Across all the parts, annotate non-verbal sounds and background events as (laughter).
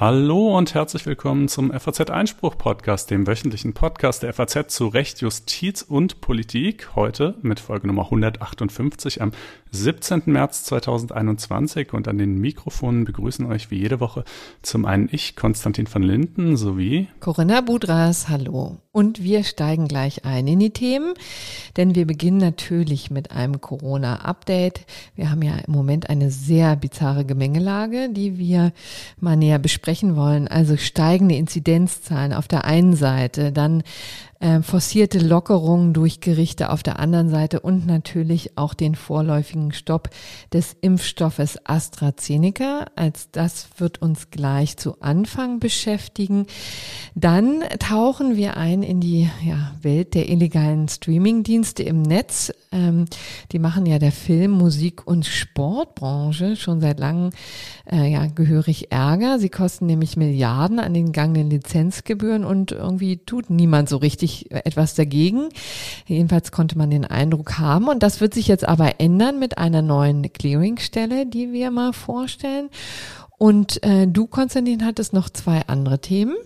Hallo und herzlich willkommen zum FAZ Einspruch Podcast, dem wöchentlichen Podcast der FAZ zu Recht, Justiz und Politik. Heute mit Folge Nummer 158 am 17. März 2021 und an den Mikrofonen begrüßen euch wie jede Woche zum einen ich, Konstantin van Linden, sowie Corinna Budras, hallo. Und wir steigen gleich ein in die Themen, denn wir beginnen natürlich mit einem Corona-Update. Wir haben ja im Moment eine sehr bizarre Gemengelage, die wir mal näher besprechen wollen. Also steigende Inzidenzzahlen auf der einen Seite, dann äh, forcierte Lockerungen durch Gerichte auf der anderen Seite und natürlich auch den vorläufigen Stopp des Impfstoffes AstraZeneca. Als das wird uns gleich zu Anfang beschäftigen. Dann tauchen wir ein in die ja, Welt der illegalen Streamingdienste im Netz. Ähm, die machen ja der Film, Musik und Sportbranche schon seit langem äh, ja, gehörig Ärger. Sie kosten nämlich Milliarden an den gangenen Lizenzgebühren und irgendwie tut niemand so richtig sich etwas dagegen. Jedenfalls konnte man den Eindruck haben. Und das wird sich jetzt aber ändern mit einer neuen Clearingstelle, die wir mal vorstellen. Und äh, du, Konstantin, hattest noch zwei andere Themen.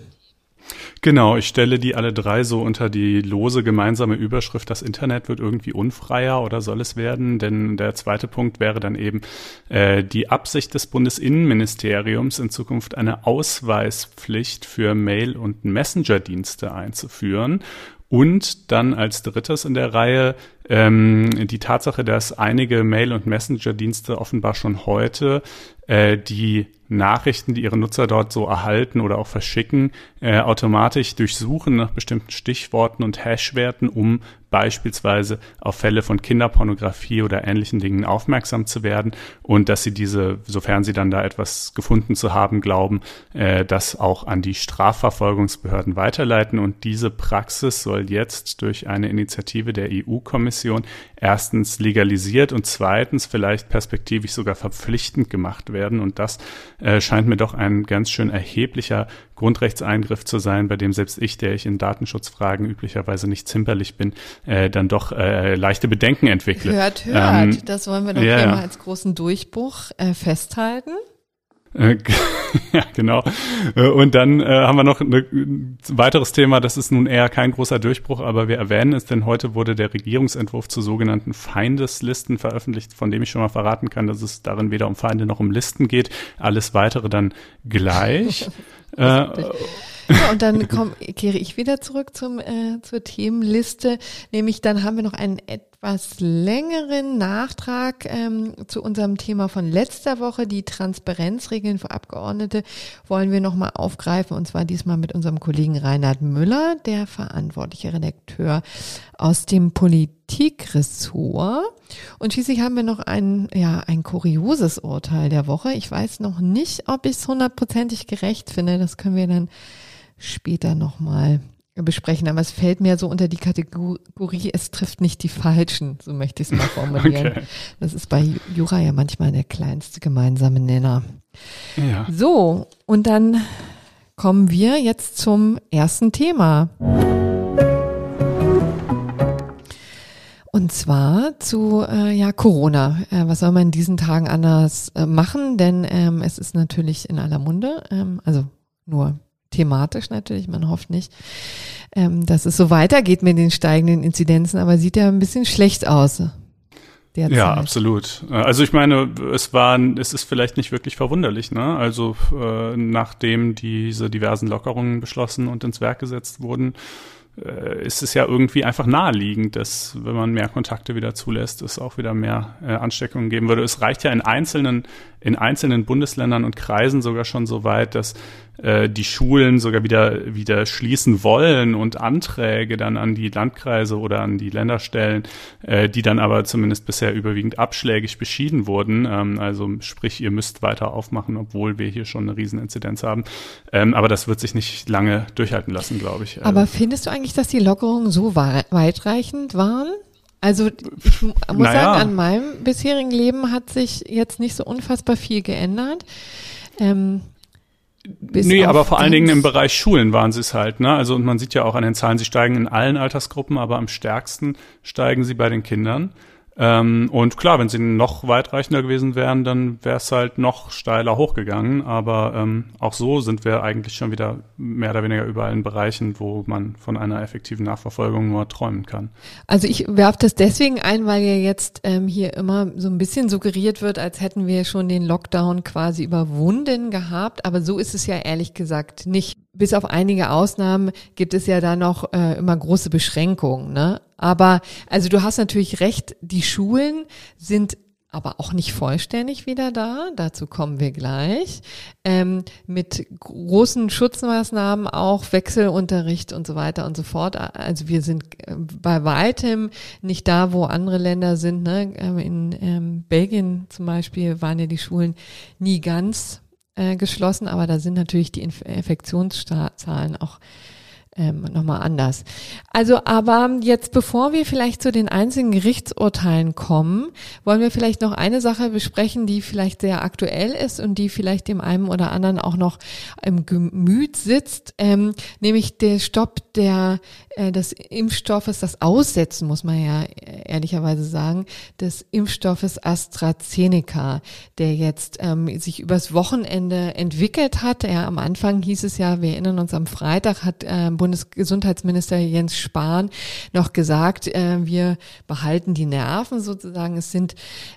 Genau, ich stelle die alle drei so unter die lose gemeinsame Überschrift, das Internet wird irgendwie unfreier oder soll es werden? Denn der zweite Punkt wäre dann eben äh, die Absicht des Bundesinnenministeriums, in Zukunft eine Ausweispflicht für Mail- und Messenger-Dienste einzuführen. Und dann als drittes in der Reihe ähm, die Tatsache, dass einige Mail- und Messenger-Dienste offenbar schon heute äh, die Nachrichten, die ihre Nutzer dort so erhalten oder auch verschicken, äh, automatisch durchsuchen nach bestimmten Stichworten und Hashwerten, um beispielsweise auf Fälle von Kinderpornografie oder ähnlichen Dingen aufmerksam zu werden und dass sie diese, sofern sie dann da etwas gefunden zu haben glauben, äh, das auch an die Strafverfolgungsbehörden weiterleiten. Und diese Praxis soll jetzt durch eine Initiative der EU-Kommission erstens legalisiert und zweitens vielleicht perspektivisch sogar verpflichtend gemacht werden. Und das äh, scheint mir doch ein ganz schön erheblicher Grundrechtseingriff zu sein, bei dem selbst ich, der ich in Datenschutzfragen üblicherweise nicht zimperlich bin, äh, dann doch äh, leichte Bedenken entwickle. Hört, hört. Ähm, das wollen wir doch ja, mal als großen Durchbruch äh, festhalten. Äh, (laughs) ja, genau. Äh, und dann äh, haben wir noch ein weiteres Thema, das ist nun eher kein großer Durchbruch, aber wir erwähnen es, denn heute wurde der Regierungsentwurf zu sogenannten Feindeslisten veröffentlicht, von dem ich schon mal verraten kann, dass es darin weder um Feinde noch um Listen geht. Alles weitere dann gleich. (laughs) äh, ja, und dann (laughs) komm, kehre ich wieder zurück zum, äh, zur Themenliste. Nämlich dann haben wir noch einen etwas längeren Nachtrag ähm, zu unserem Thema von letzter Woche. Die Transparenzregeln für Abgeordnete wollen wir nochmal aufgreifen. Und zwar diesmal mit unserem Kollegen Reinhard Müller, der verantwortliche Redakteur aus dem Politikressort. Und schließlich haben wir noch ein, ja, ein kurioses Urteil der Woche. Ich weiß noch nicht, ob ich es hundertprozentig gerecht finde. Das können wir dann später nochmal besprechen. Aber es fällt mir so unter die Kategorie, es trifft nicht die Falschen, so möchte ich es mal formulieren. Okay. Das ist bei Jura ja manchmal der kleinste gemeinsame Nenner. Ja. So, und dann kommen wir jetzt zum ersten Thema. Und zwar zu äh, ja Corona. Äh, was soll man in diesen Tagen anders äh, machen? Denn ähm, es ist natürlich in aller Munde. Ähm, also nur thematisch natürlich, man hofft nicht, ähm, dass es so weitergeht mit den steigenden Inzidenzen, aber sieht ja ein bisschen schlecht aus. Derzeit. Ja, absolut. Also ich meine, es war, es ist vielleicht nicht wirklich verwunderlich, ne? Also äh, nachdem diese diversen Lockerungen beschlossen und ins Werk gesetzt wurden, äh, ist es ja irgendwie einfach naheliegend, dass wenn man mehr Kontakte wieder zulässt, es auch wieder mehr äh, Ansteckungen geben würde. Es reicht ja in einzelnen in einzelnen Bundesländern und Kreisen sogar schon so weit, dass äh, die Schulen sogar wieder, wieder schließen wollen und Anträge dann an die Landkreise oder an die Länder stellen, äh, die dann aber zumindest bisher überwiegend abschlägig beschieden wurden. Ähm, also sprich, ihr müsst weiter aufmachen, obwohl wir hier schon eine Rieseninzidenz haben. Ähm, aber das wird sich nicht lange durchhalten lassen, glaube ich. Aber findest du eigentlich, dass die Lockerungen so weitreichend waren? Also ich muss naja. sagen, an meinem bisherigen Leben hat sich jetzt nicht so unfassbar viel geändert. Ähm, nee, aber vor allen Dingen im Bereich Schulen waren sie es halt. Ne? Also und man sieht ja auch an den Zahlen, sie steigen in allen Altersgruppen, aber am stärksten steigen sie bei den Kindern. Ähm, und klar, wenn sie noch weitreichender gewesen wären, dann wäre es halt noch steiler hochgegangen. Aber ähm, auch so sind wir eigentlich schon wieder mehr oder weniger überall in Bereichen, wo man von einer effektiven Nachverfolgung nur träumen kann. Also ich werfe das deswegen ein, weil ja jetzt ähm, hier immer so ein bisschen suggeriert wird, als hätten wir schon den Lockdown quasi überwunden gehabt. Aber so ist es ja ehrlich gesagt nicht. Bis auf einige Ausnahmen gibt es ja da noch äh, immer große Beschränkungen. Ne? Aber also du hast natürlich recht, die Schulen sind aber auch nicht vollständig wieder da. Dazu kommen wir gleich. Ähm, mit großen Schutzmaßnahmen auch Wechselunterricht und so weiter und so fort. Also wir sind äh, bei weitem nicht da, wo andere Länder sind. Ne? Ähm, in ähm, Belgien zum Beispiel waren ja die Schulen nie ganz äh, geschlossen, aber da sind natürlich die Inf Infektionszahlen auch ähm, nochmal anders. Also, aber jetzt, bevor wir vielleicht zu den einzelnen Gerichtsurteilen kommen, wollen wir vielleicht noch eine Sache besprechen, die vielleicht sehr aktuell ist und die vielleicht dem einen oder anderen auch noch im Gemüt sitzt, ähm, nämlich der Stopp der äh, des Impfstoffes, das Aussetzen, muss man ja ehrlicherweise sagen, des Impfstoffes AstraZeneca, der jetzt ähm, sich übers Wochenende entwickelt hat. Ja, am Anfang hieß es ja, wir erinnern uns, am Freitag hat äh, Bundesgesundheitsminister Jens Spahn noch gesagt, äh, wir behalten die Nerven sozusagen. Es sind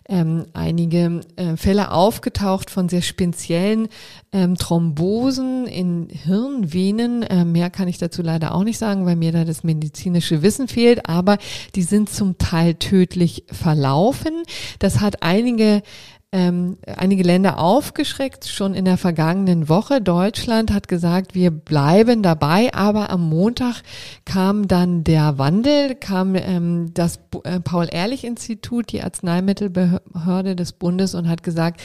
ähm, einige äh, Fälle aufgetaucht von sehr speziellen ähm, Thrombosen in Hirnvenen. Äh, mehr kann ich dazu leider auch nicht sagen, weil mir da das medizinische Wissen fehlt, aber die sind zum Teil tödlich verlaufen. Das hat einige ähm, einige Länder aufgeschreckt, schon in der vergangenen Woche. Deutschland hat gesagt, wir bleiben dabei, aber am Montag kam dann der Wandel, kam ähm, das äh, Paul-Ehrlich-Institut, die Arzneimittelbehörde des Bundes und hat gesagt,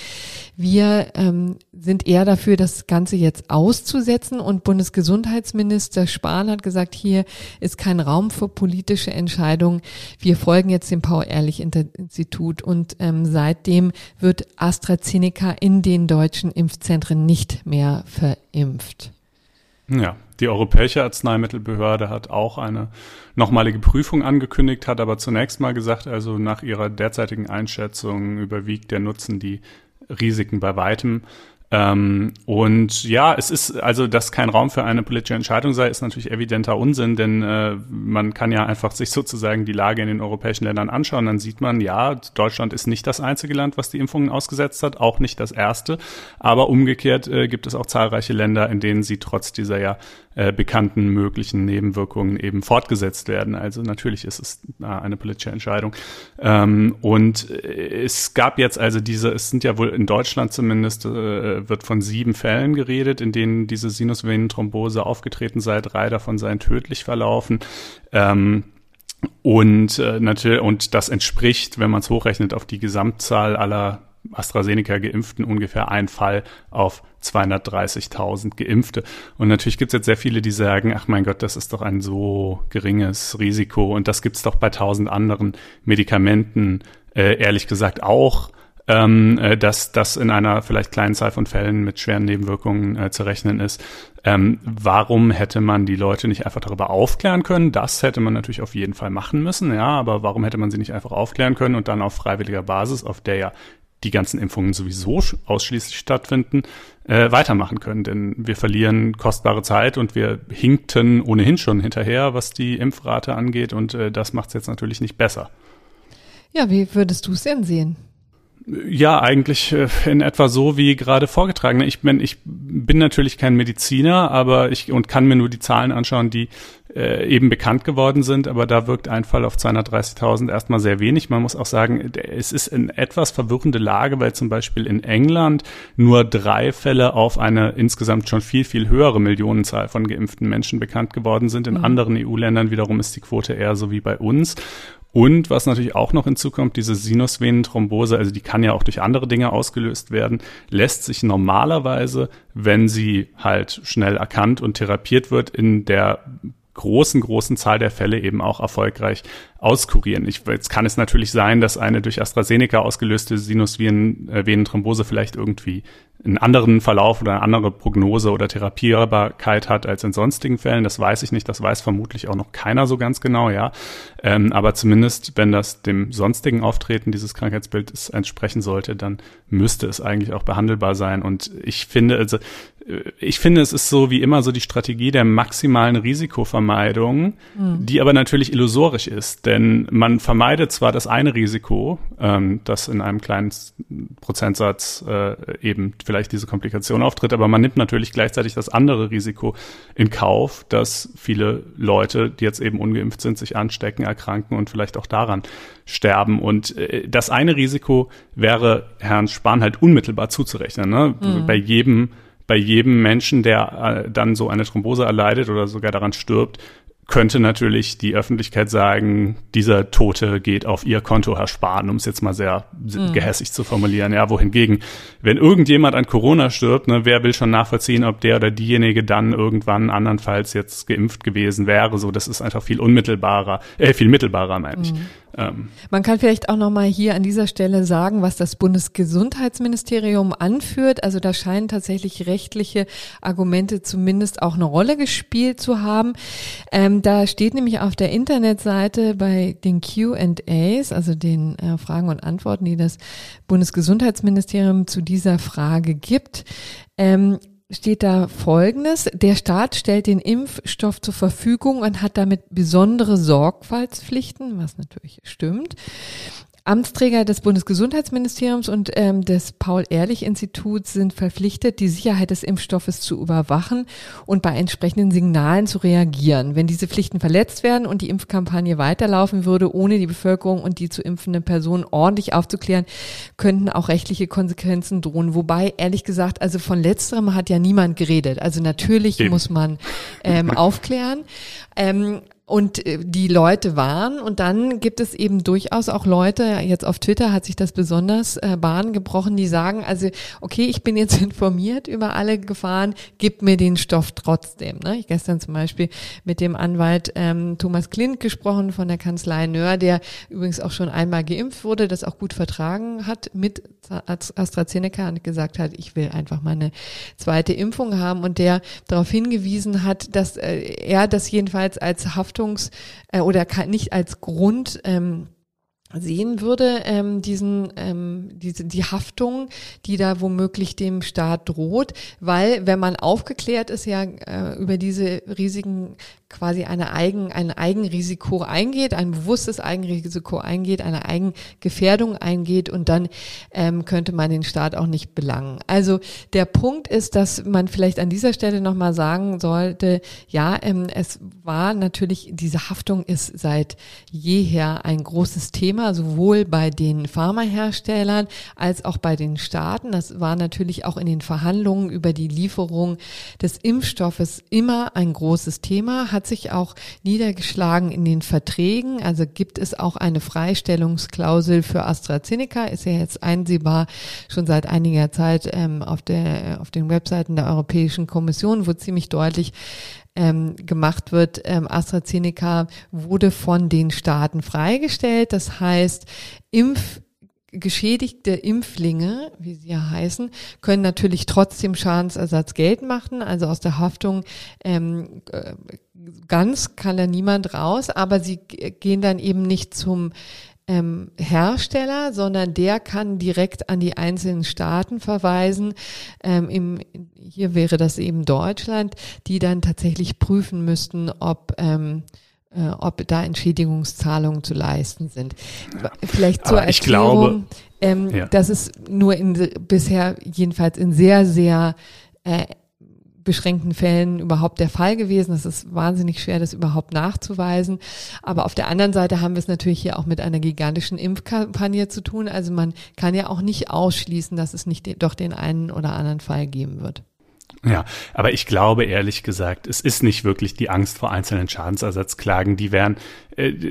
wir ähm, sind eher dafür, das Ganze jetzt auszusetzen und Bundesgesundheitsminister Spahn hat gesagt, hier ist kein Raum für politische Entscheidungen. Wir folgen jetzt dem Paul-Ehrlich-Institut und ähm, seitdem wird AstraZeneca in den deutschen Impfzentren nicht mehr verimpft. Ja, die Europäische Arzneimittelbehörde hat auch eine nochmalige Prüfung angekündigt, hat aber zunächst mal gesagt, also nach ihrer derzeitigen Einschätzung überwiegt der Nutzen die Risiken bei weitem. Ähm, und ja, es ist also, dass kein Raum für eine politische Entscheidung sei, ist natürlich evidenter Unsinn, denn äh, man kann ja einfach sich sozusagen die Lage in den europäischen Ländern anschauen. Dann sieht man, ja, Deutschland ist nicht das einzige Land, was die Impfungen ausgesetzt hat, auch nicht das erste. Aber umgekehrt äh, gibt es auch zahlreiche Länder, in denen sie trotz dieser ja äh, bekannten möglichen Nebenwirkungen eben fortgesetzt werden. Also natürlich ist es äh, eine politische Entscheidung. Ähm, und äh, es gab jetzt also diese, es sind ja wohl in Deutschland zumindest, äh, wird von sieben Fällen geredet, in denen diese Sinusvenenthrombose aufgetreten sei. Drei davon seien tödlich verlaufen. Ähm, und äh, natürlich, und das entspricht, wenn man es hochrechnet, auf die Gesamtzahl aller AstraZeneca Geimpften ungefähr ein Fall auf 230.000 Geimpfte. Und natürlich gibt es jetzt sehr viele, die sagen, ach mein Gott, das ist doch ein so geringes Risiko und das gibt es doch bei tausend anderen Medikamenten äh, ehrlich gesagt auch ähm, äh, dass das in einer vielleicht kleinen Zahl von Fällen mit schweren Nebenwirkungen äh, zu rechnen ist. Ähm, warum hätte man die Leute nicht einfach darüber aufklären können? Das hätte man natürlich auf jeden Fall machen müssen, ja, aber warum hätte man sie nicht einfach aufklären können und dann auf freiwilliger Basis, auf der ja die ganzen Impfungen sowieso ausschließlich stattfinden, äh, weitermachen können. Denn wir verlieren kostbare Zeit und wir hinkten ohnehin schon hinterher, was die Impfrate angeht. Und äh, das macht es jetzt natürlich nicht besser. Ja, wie würdest du es denn sehen? Ja, eigentlich äh, in etwa so wie gerade vorgetragen. Ich bin, ich bin natürlich kein Mediziner, aber ich und kann mir nur die Zahlen anschauen, die äh, eben bekannt geworden sind. Aber da wirkt ein Fall auf 230.000 erstmal sehr wenig. Man muss auch sagen, es ist eine etwas verwirrende Lage, weil zum Beispiel in England nur drei Fälle auf eine insgesamt schon viel, viel höhere Millionenzahl von geimpften Menschen bekannt geworden sind. In mhm. anderen EU-Ländern wiederum ist die Quote eher so wie bei uns. Und was natürlich auch noch hinzukommt, diese Sinusvenenthrombose, also die kann ja auch durch andere Dinge ausgelöst werden, lässt sich normalerweise, wenn sie halt schnell erkannt und therapiert wird, in der großen, großen Zahl der Fälle eben auch erfolgreich auskurieren. Ich, jetzt kann es natürlich sein, dass eine durch AstraZeneca ausgelöste Sinusvenenthrombose vielleicht irgendwie einen anderen Verlauf oder eine andere Prognose oder Therapierbarkeit hat als in sonstigen Fällen. Das weiß ich nicht. Das weiß vermutlich auch noch keiner so ganz genau, ja. Ähm, aber zumindest, wenn das dem sonstigen Auftreten dieses Krankheitsbildes entsprechen sollte, dann müsste es eigentlich auch behandelbar sein. Und ich finde, also ich finde, es ist so wie immer so die Strategie der maximalen Risikovermeidung, mhm. die aber natürlich illusorisch ist, denn man vermeidet zwar das eine Risiko, ähm, das in einem kleinen Prozentsatz äh, eben vielleicht diese Komplikation auftritt, aber man nimmt natürlich gleichzeitig das andere Risiko in Kauf, dass viele Leute, die jetzt eben ungeimpft sind, sich anstecken, erkranken und vielleicht auch daran sterben. Und äh, das eine Risiko wäre Herrn Spahn halt unmittelbar zuzurechnen. Ne? Mhm. Bei jedem bei jedem Menschen, der äh, dann so eine Thrombose erleidet oder sogar daran stirbt, könnte natürlich die Öffentlichkeit sagen, dieser Tote geht auf ihr Konto, Herr Spahn, um es jetzt mal sehr mhm. gehässig zu formulieren. Ja, wohingegen, wenn irgendjemand an Corona stirbt, ne, wer will schon nachvollziehen, ob der oder diejenige dann irgendwann andernfalls jetzt geimpft gewesen wäre? So, das ist einfach viel unmittelbarer, äh, viel mittelbarer, meine ich. Mhm. Ähm. Man kann vielleicht auch noch mal hier an dieser Stelle sagen, was das Bundesgesundheitsministerium anführt. Also da scheinen tatsächlich rechtliche Argumente zumindest auch eine Rolle gespielt zu haben. Ähm, da steht nämlich auf der Internetseite bei den Q&As, also den äh, Fragen und Antworten, die das Bundesgesundheitsministerium zu dieser Frage gibt, ähm, steht da Folgendes. Der Staat stellt den Impfstoff zur Verfügung und hat damit besondere Sorgfaltspflichten, was natürlich stimmt. Amtsträger des Bundesgesundheitsministeriums und ähm, des Paul-Ehrlich-Instituts sind verpflichtet, die Sicherheit des Impfstoffes zu überwachen und bei entsprechenden Signalen zu reagieren. Wenn diese Pflichten verletzt werden und die Impfkampagne weiterlaufen würde, ohne die Bevölkerung und die zu impfende Person ordentlich aufzuklären, könnten auch rechtliche Konsequenzen drohen. Wobei, ehrlich gesagt, also von letzterem hat ja niemand geredet. Also natürlich Eben. muss man ähm, aufklären. Ähm, und äh, die Leute waren. Und dann gibt es eben durchaus auch Leute, jetzt auf Twitter hat sich das besonders äh, Bahn gebrochen, die sagen, also okay, ich bin jetzt (laughs) informiert über alle Gefahren, gib mir den Stoff trotzdem. Ne? Ich gestern zum Beispiel mit dem Anwalt ähm, Thomas Klint gesprochen von der Kanzlei Nöhr, der übrigens auch schon einmal geimpft wurde, das auch gut vertragen hat mit AstraZeneca und gesagt hat, ich will einfach mal eine zweite Impfung haben und der darauf hingewiesen hat, dass äh, er das jedenfalls als Haftungs- äh, oder nicht als Grund ähm, sehen würde, ähm, diesen, ähm, diese, die Haftung, die da womöglich dem Staat droht, weil wenn man aufgeklärt ist ja äh, über diese Risiken quasi eine Eigen, ein Eigenrisiko eingeht, ein bewusstes Eigenrisiko eingeht, eine Eigengefährdung eingeht und dann ähm, könnte man den Staat auch nicht belangen. Also der Punkt ist, dass man vielleicht an dieser Stelle nochmal sagen sollte, ja, ähm, es war natürlich, diese Haftung ist seit jeher ein großes Thema, sowohl bei den Pharmaherstellern als auch bei den Staaten. Das war natürlich auch in den Verhandlungen über die Lieferung des Impfstoffes immer ein großes Thema, hat sich auch niedergeschlagen in den Verträgen. Also gibt es auch eine Freistellungsklausel für AstraZeneca, ist ja jetzt einsehbar schon seit einiger Zeit ähm, auf, der, auf den Webseiten der Europäischen Kommission, wo ziemlich deutlich ähm, gemacht wird. Ähm, AstraZeneca wurde von den Staaten freigestellt. Das heißt, Impf geschädigte Impflinge, wie sie ja heißen, können natürlich trotzdem Schadensersatz Geld machen. Also aus der Haftung ähm, äh, ganz kann da niemand raus, aber sie gehen dann eben nicht zum ähm, Hersteller, sondern der kann direkt an die einzelnen Staaten verweisen. Ähm, im, hier wäre das eben Deutschland, die dann tatsächlich prüfen müssten, ob ähm, äh, ob da Entschädigungszahlungen zu leisten sind. Vielleicht zur Erklärung, glaube, ähm, ja. das ist nur in bisher jedenfalls in sehr, sehr äh, beschränkten Fällen überhaupt der Fall gewesen. Es ist wahnsinnig schwer, das überhaupt nachzuweisen. Aber auf der anderen Seite haben wir es natürlich hier auch mit einer gigantischen Impfkampagne zu tun. Also man kann ja auch nicht ausschließen, dass es nicht doch den einen oder anderen Fall geben wird. Ja, aber ich glaube ehrlich gesagt, es ist nicht wirklich die Angst vor einzelnen Schadensersatzklagen. Die wären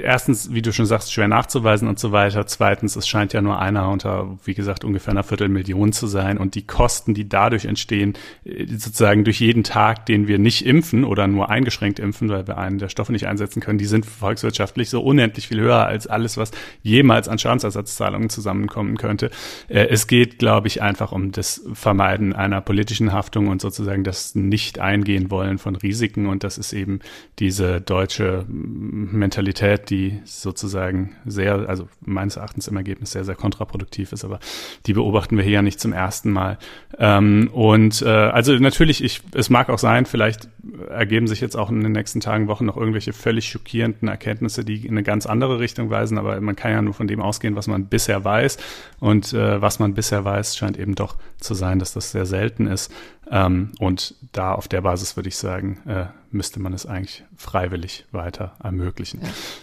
erstens, wie du schon sagst, schwer nachzuweisen und so weiter. Zweitens, es scheint ja nur einer unter, wie gesagt, ungefähr einer Viertelmillion zu sein. Und die Kosten, die dadurch entstehen, äh, sozusagen durch jeden Tag, den wir nicht impfen oder nur eingeschränkt impfen, weil wir einen der Stoffe nicht einsetzen können, die sind volkswirtschaftlich so unendlich viel höher als alles, was jemals an Schadensersatzzahlungen zusammenkommen könnte. Äh, es geht, glaube ich, einfach um das Vermeiden einer politischen Haftung und sozusagen sozusagen das Nicht-Eingehen wollen von Risiken. Und das ist eben diese deutsche Mentalität, die sozusagen sehr, also meines Erachtens im Ergebnis sehr, sehr kontraproduktiv ist. Aber die beobachten wir hier ja nicht zum ersten Mal. Ähm, und äh, also natürlich, ich, es mag auch sein, vielleicht ergeben sich jetzt auch in den nächsten Tagen, Wochen noch irgendwelche völlig schockierenden Erkenntnisse, die in eine ganz andere Richtung weisen. Aber man kann ja nur von dem ausgehen, was man bisher weiß. Und äh, was man bisher weiß, scheint eben doch zu sein, dass das sehr selten ist. Ähm, und da auf der Basis würde ich sagen, äh, müsste man es eigentlich freiwillig weiter ermöglichen.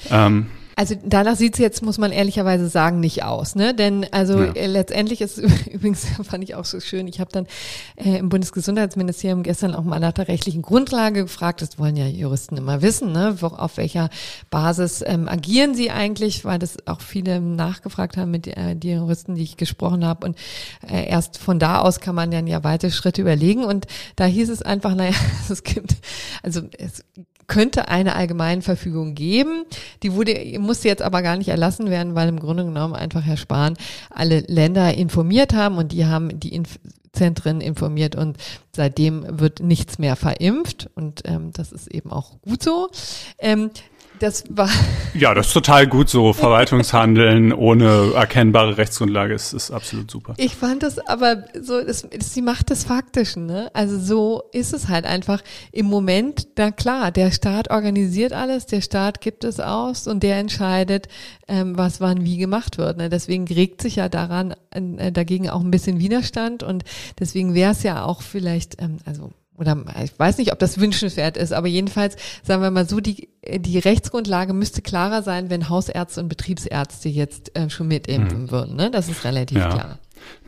Ja. Ähm, also danach sieht es jetzt, muss man ehrlicherweise sagen, nicht aus. Ne? Denn also ja. äh, letztendlich ist (laughs) übrigens, fand ich auch so schön, ich habe dann äh, im Bundesgesundheitsministerium gestern auch mal nach der rechtlichen Grundlage gefragt, das wollen ja Juristen immer wissen, ne? Wo, auf welcher Basis ähm, agieren sie eigentlich, weil das auch viele nachgefragt haben mit äh, die Juristen, die ich gesprochen habe. Und äh, erst von da aus kann man dann ja weitere Schritte überlegen. Und da hieß es einfach, naja, (laughs) es gibt, also es könnte eine Allgemeinverfügung geben. Die wurde, musste jetzt aber gar nicht erlassen werden, weil im Grunde genommen einfach Herr Spahn alle Länder informiert haben und die haben die Inf Zentren informiert und seitdem wird nichts mehr verimpft und ähm, das ist eben auch gut so. Ähm, das war. (laughs) Ja, das ist total gut so. Verwaltungshandeln ohne erkennbare Rechtsgrundlage ist, ist absolut super. Ich fand das aber so, das, das die Macht des Faktischen, ne? Also so ist es halt einfach im Moment, da klar, der Staat organisiert alles, der Staat gibt es aus und der entscheidet, ähm, was wann wie gemacht wird. Ne? Deswegen regt sich ja daran, äh, dagegen auch ein bisschen Widerstand und deswegen wäre es ja auch vielleicht, ähm, also oder ich weiß nicht, ob das wünschenswert ist, aber jedenfalls sagen wir mal so, die, die Rechtsgrundlage müsste klarer sein, wenn Hausärzte und Betriebsärzte jetzt äh, schon mitimpfen mhm. würden. Ne? Das ist relativ ja. klar.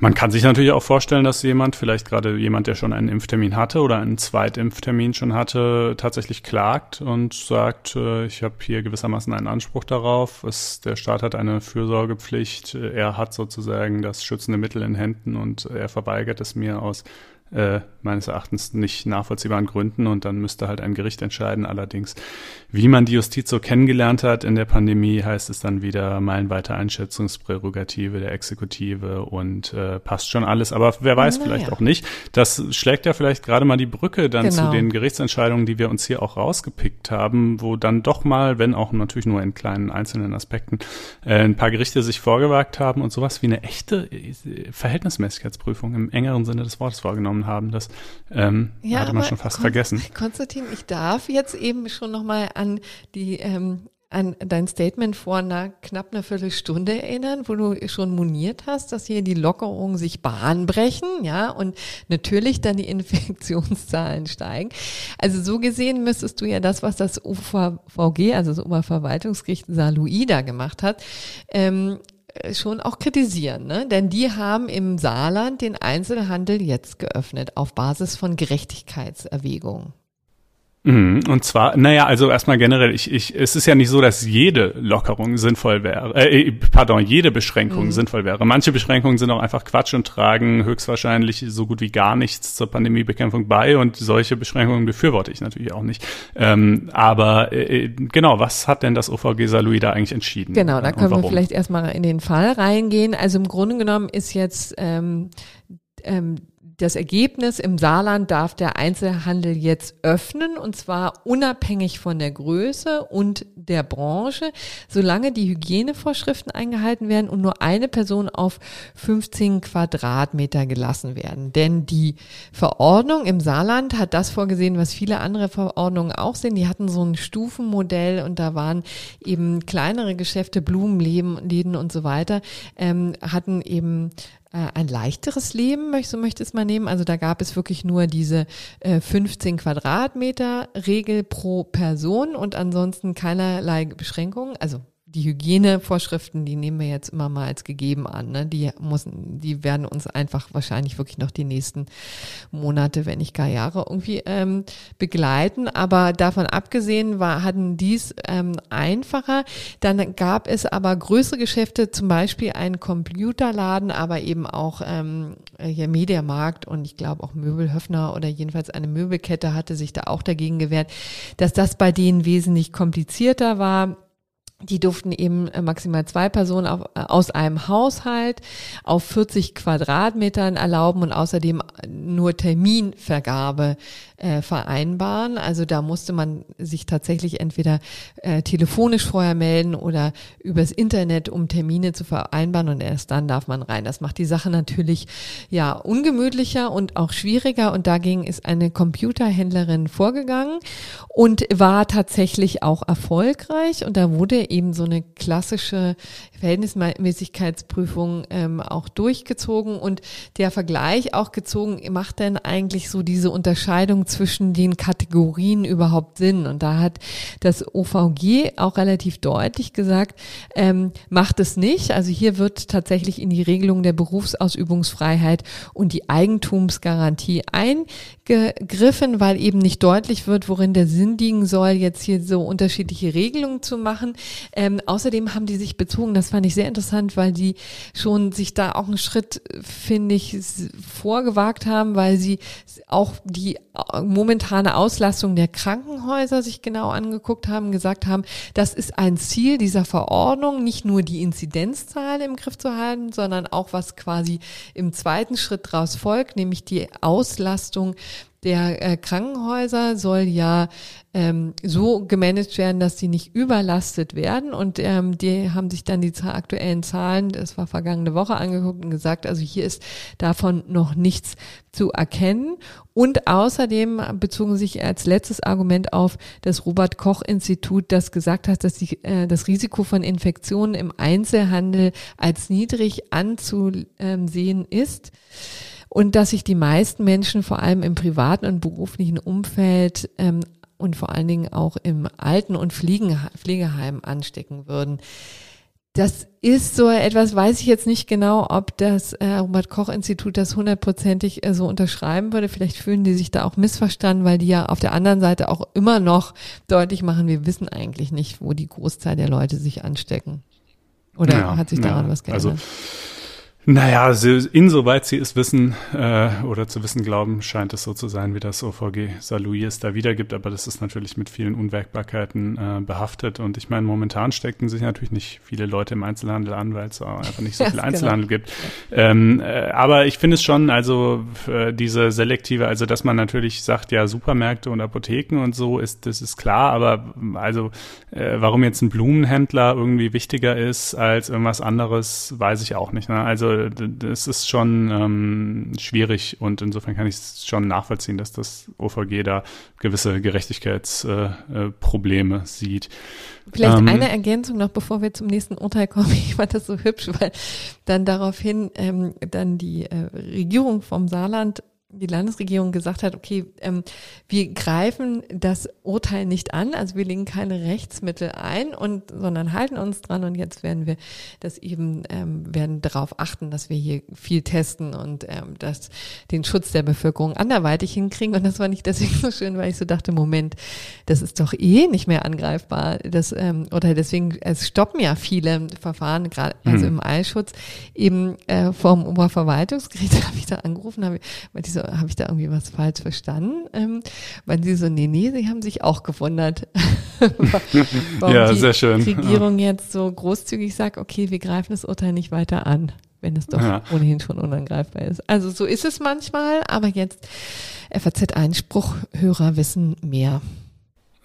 Man kann sich natürlich auch vorstellen, dass jemand, vielleicht gerade jemand, der schon einen Impftermin hatte oder einen Zweitimpftermin schon hatte, tatsächlich klagt und sagt, äh, ich habe hier gewissermaßen einen Anspruch darauf. Es, der Staat hat eine Fürsorgepflicht. Er hat sozusagen das schützende Mittel in Händen und er verweigert es mir aus äh, meines Erachtens nicht nachvollziehbaren Gründen und dann müsste halt ein Gericht entscheiden. Allerdings, wie man die Justiz so kennengelernt hat in der Pandemie, heißt es dann wieder meilenweite Einschätzungsprärogative der Exekutive und äh, passt schon alles. Aber wer weiß, Na, vielleicht ja. auch nicht. Das schlägt ja vielleicht gerade mal die Brücke dann genau. zu den Gerichtsentscheidungen, die wir uns hier auch rausgepickt haben, wo dann doch mal, wenn auch natürlich nur in kleinen einzelnen Aspekten, äh, ein paar Gerichte sich vorgewagt haben und sowas wie eine echte äh, Verhältnismäßigkeitsprüfung im engeren Sinne des Wortes vorgenommen haben. Das ähm, ja, hatte man schon fast Kon vergessen. (laughs) Konstantin, ich darf jetzt eben schon nochmal an die ähm, an dein Statement vor einer knapp einer Viertelstunde erinnern, wo du schon moniert hast, dass hier die Lockerungen sich Bahn brechen, ja, und natürlich dann die (laughs) Infektionszahlen steigen. Also so gesehen müsstest du ja das, was das UVG, also das Oberverwaltungsgericht Saarlouis gemacht hat, ähm, äh, schon auch kritisieren, ne? denn die haben im Saarland den Einzelhandel jetzt geöffnet auf Basis von Gerechtigkeitserwägungen. Mhm. Und zwar, naja, also erstmal generell, ich, ich, es ist ja nicht so, dass jede Lockerung sinnvoll wäre, äh, äh, pardon, jede Beschränkung mhm. sinnvoll wäre. Manche Beschränkungen sind auch einfach Quatsch und tragen höchstwahrscheinlich so gut wie gar nichts zur Pandemiebekämpfung bei und solche Beschränkungen befürworte ich natürlich auch nicht. Ähm, aber äh, äh genau, was hat denn das OVG Saarlouis da eigentlich entschieden? Genau, da können wir vielleicht erstmal in den Fall reingehen. Also im Grunde genommen ist jetzt ähm, ähm, das Ergebnis im Saarland darf der Einzelhandel jetzt öffnen und zwar unabhängig von der Größe und der Branche, solange die Hygienevorschriften eingehalten werden und nur eine Person auf 15 Quadratmeter gelassen werden. Denn die Verordnung im Saarland hat das vorgesehen, was viele andere Verordnungen auch sind. Die hatten so ein Stufenmodell und da waren eben kleinere Geschäfte, Blumenläden und so weiter, ähm, hatten eben ein leichteres Leben, so möchte es mal nehmen. Also da gab es wirklich nur diese äh, 15 Quadratmeter Regel pro Person und ansonsten keinerlei Beschränkungen. Also die Hygienevorschriften, die nehmen wir jetzt immer mal als gegeben an. Ne? Die, müssen, die werden uns einfach wahrscheinlich wirklich noch die nächsten Monate, wenn nicht gar Jahre irgendwie ähm, begleiten. Aber davon abgesehen war, hatten dies ähm, einfacher. Dann gab es aber größere Geschäfte, zum Beispiel einen Computerladen, aber eben auch ähm, hier Mediamarkt und ich glaube auch Möbelhöfner oder jedenfalls eine Möbelkette hatte sich da auch dagegen gewehrt, dass das bei denen wesentlich komplizierter war die durften eben äh, maximal zwei Personen auf, äh, aus einem Haushalt auf 40 Quadratmetern erlauben und außerdem nur Terminvergabe äh, vereinbaren. Also da musste man sich tatsächlich entweder äh, telefonisch vorher melden oder übers Internet, um Termine zu vereinbaren und erst dann darf man rein. Das macht die Sache natürlich ja ungemütlicher und auch schwieriger und dagegen ist eine Computerhändlerin vorgegangen und war tatsächlich auch erfolgreich und da wurde eben so eine klassische Verhältnismäßigkeitsprüfung ähm, auch durchgezogen und der Vergleich auch gezogen, macht denn eigentlich so diese Unterscheidung zwischen den Kategorien überhaupt Sinn? Und da hat das OVG auch relativ deutlich gesagt, ähm, macht es nicht. Also hier wird tatsächlich in die Regelung der Berufsausübungsfreiheit und die Eigentumsgarantie eingegriffen, weil eben nicht deutlich wird, worin der Sinn liegen soll, jetzt hier so unterschiedliche Regelungen zu machen. Ähm, außerdem haben die sich bezogen, das fand ich sehr interessant, weil die schon sich da auch einen Schritt, finde ich, vorgewagt haben, weil sie auch die momentane Auslastung der Krankenhäuser sich genau angeguckt haben, gesagt haben, das ist ein Ziel dieser Verordnung, nicht nur die Inzidenzzahlen im Griff zu halten, sondern auch was quasi im zweiten Schritt daraus folgt, nämlich die Auslastung der äh, Krankenhäuser soll ja ähm, so gemanagt werden, dass sie nicht überlastet werden. Und ähm, die haben sich dann die aktuellen Zahlen, das war vergangene Woche, angeguckt und gesagt, also hier ist davon noch nichts zu erkennen. Und außerdem bezogen sich als letztes Argument auf das Robert Koch Institut, das gesagt hat, dass die, äh, das Risiko von Infektionen im Einzelhandel als niedrig anzusehen ist und dass sich die meisten Menschen vor allem im privaten und beruflichen Umfeld ähm, und vor allen Dingen auch im Alten- und Pflegeheim anstecken würden. Das ist so etwas, weiß ich jetzt nicht genau, ob das äh, Robert Koch Institut das hundertprozentig äh, so unterschreiben würde. Vielleicht fühlen die sich da auch missverstanden, weil die ja auf der anderen Seite auch immer noch deutlich machen, wir wissen eigentlich nicht, wo die Großteil der Leute sich anstecken. Oder ja, hat sich daran ja, was geändert? Also naja, insoweit sie es wissen äh, oder zu wissen glauben, scheint es so zu sein, wie das OVG Salui es da wiedergibt. Aber das ist natürlich mit vielen Unwägbarkeiten äh, behaftet. Und ich meine, momentan stecken sich natürlich nicht viele Leute im Einzelhandel an, weil es einfach nicht so (laughs) viel Einzelhandel genau. gibt. Ähm, äh, aber ich finde es schon, also diese selektive, also dass man natürlich sagt, ja, Supermärkte und Apotheken und so ist, das ist klar. Aber also äh, warum jetzt ein Blumenhändler irgendwie wichtiger ist als irgendwas anderes, weiß ich auch nicht. Ne? Also das ist schon ähm, schwierig und insofern kann ich es schon nachvollziehen, dass das OVG da gewisse Gerechtigkeitsprobleme äh, äh, sieht. Vielleicht ähm, eine Ergänzung noch, bevor wir zum nächsten Urteil kommen. (laughs) Ich fand das so hübsch, weil dann daraufhin ähm, dann die äh, Regierung vom Saarland die Landesregierung gesagt hat, okay, ähm, wir greifen das Urteil nicht an, also wir legen keine Rechtsmittel ein und sondern halten uns dran und jetzt werden wir das eben ähm, werden darauf achten, dass wir hier viel testen und ähm, dass den Schutz der Bevölkerung anderweitig hinkriegen und das war nicht deswegen so schön, weil ich so dachte, Moment, das ist doch eh nicht mehr angreifbar, das ähm, oder deswegen es stoppen ja viele Verfahren gerade also mhm. im Eilschutz eben äh, vom Oberverwaltungsgericht (laughs) habe ich da angerufen, habe weil diese habe ich da irgendwie was falsch verstanden? Ähm, weil sie so, nee, nee, sie haben sich auch gewundert, (laughs) warum ja, die Regierung jetzt so großzügig sagt, okay, wir greifen das Urteil nicht weiter an, wenn es doch ja. ohnehin schon unangreifbar ist. Also so ist es manchmal, aber jetzt FAZ-Einspruch, wissen mehr.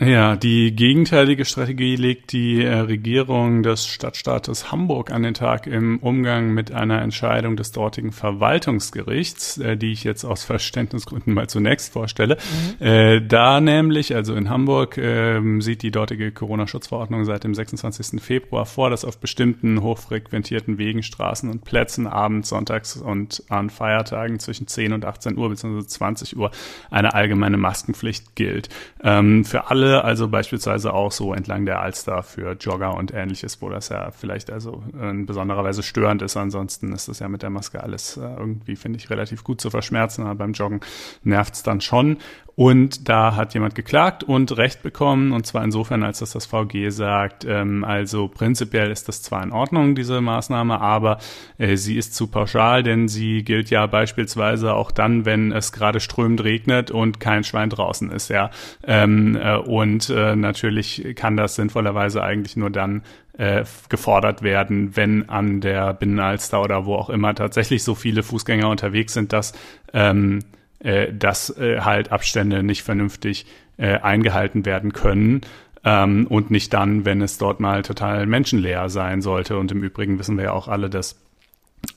Ja, die gegenteilige Strategie legt die äh, Regierung des Stadtstaates Hamburg an den Tag im Umgang mit einer Entscheidung des dortigen Verwaltungsgerichts, äh, die ich jetzt aus Verständnisgründen mal zunächst vorstelle. Mhm. Äh, da nämlich, also in Hamburg, ähm, sieht die dortige Corona-Schutzverordnung seit dem 26. Februar vor, dass auf bestimmten hochfrequentierten Wegen, Straßen und Plätzen abends, sonntags und an Feiertagen zwischen 10 und 18 Uhr bzw. 20 Uhr eine allgemeine Maskenpflicht gilt. Ähm, für alle Intervalle, also beispielsweise auch so entlang der Alster für Jogger und ähnliches, wo das ja vielleicht also in besonderer Weise störend ist. Ansonsten ist das ja mit der Maske alles äh, irgendwie, finde ich, relativ gut zu verschmerzen, aber beim Joggen nervt es dann schon. Und da hat jemand geklagt und Recht bekommen, und zwar insofern, als dass das VG sagt, ähm, also prinzipiell ist das zwar in Ordnung, diese Maßnahme, aber äh, sie ist zu pauschal, denn sie gilt ja beispielsweise auch dann, wenn es gerade strömend regnet und kein Schwein draußen ist, ja. Ähm, äh, und äh, natürlich kann das sinnvollerweise eigentlich nur dann äh, gefordert werden, wenn an der Binnenalster oder wo auch immer tatsächlich so viele Fußgänger unterwegs sind, dass ähm, äh, dass äh, halt Abstände nicht vernünftig äh, eingehalten werden können. Ähm, und nicht dann, wenn es dort mal total menschenleer sein sollte. Und im Übrigen wissen wir ja auch alle, dass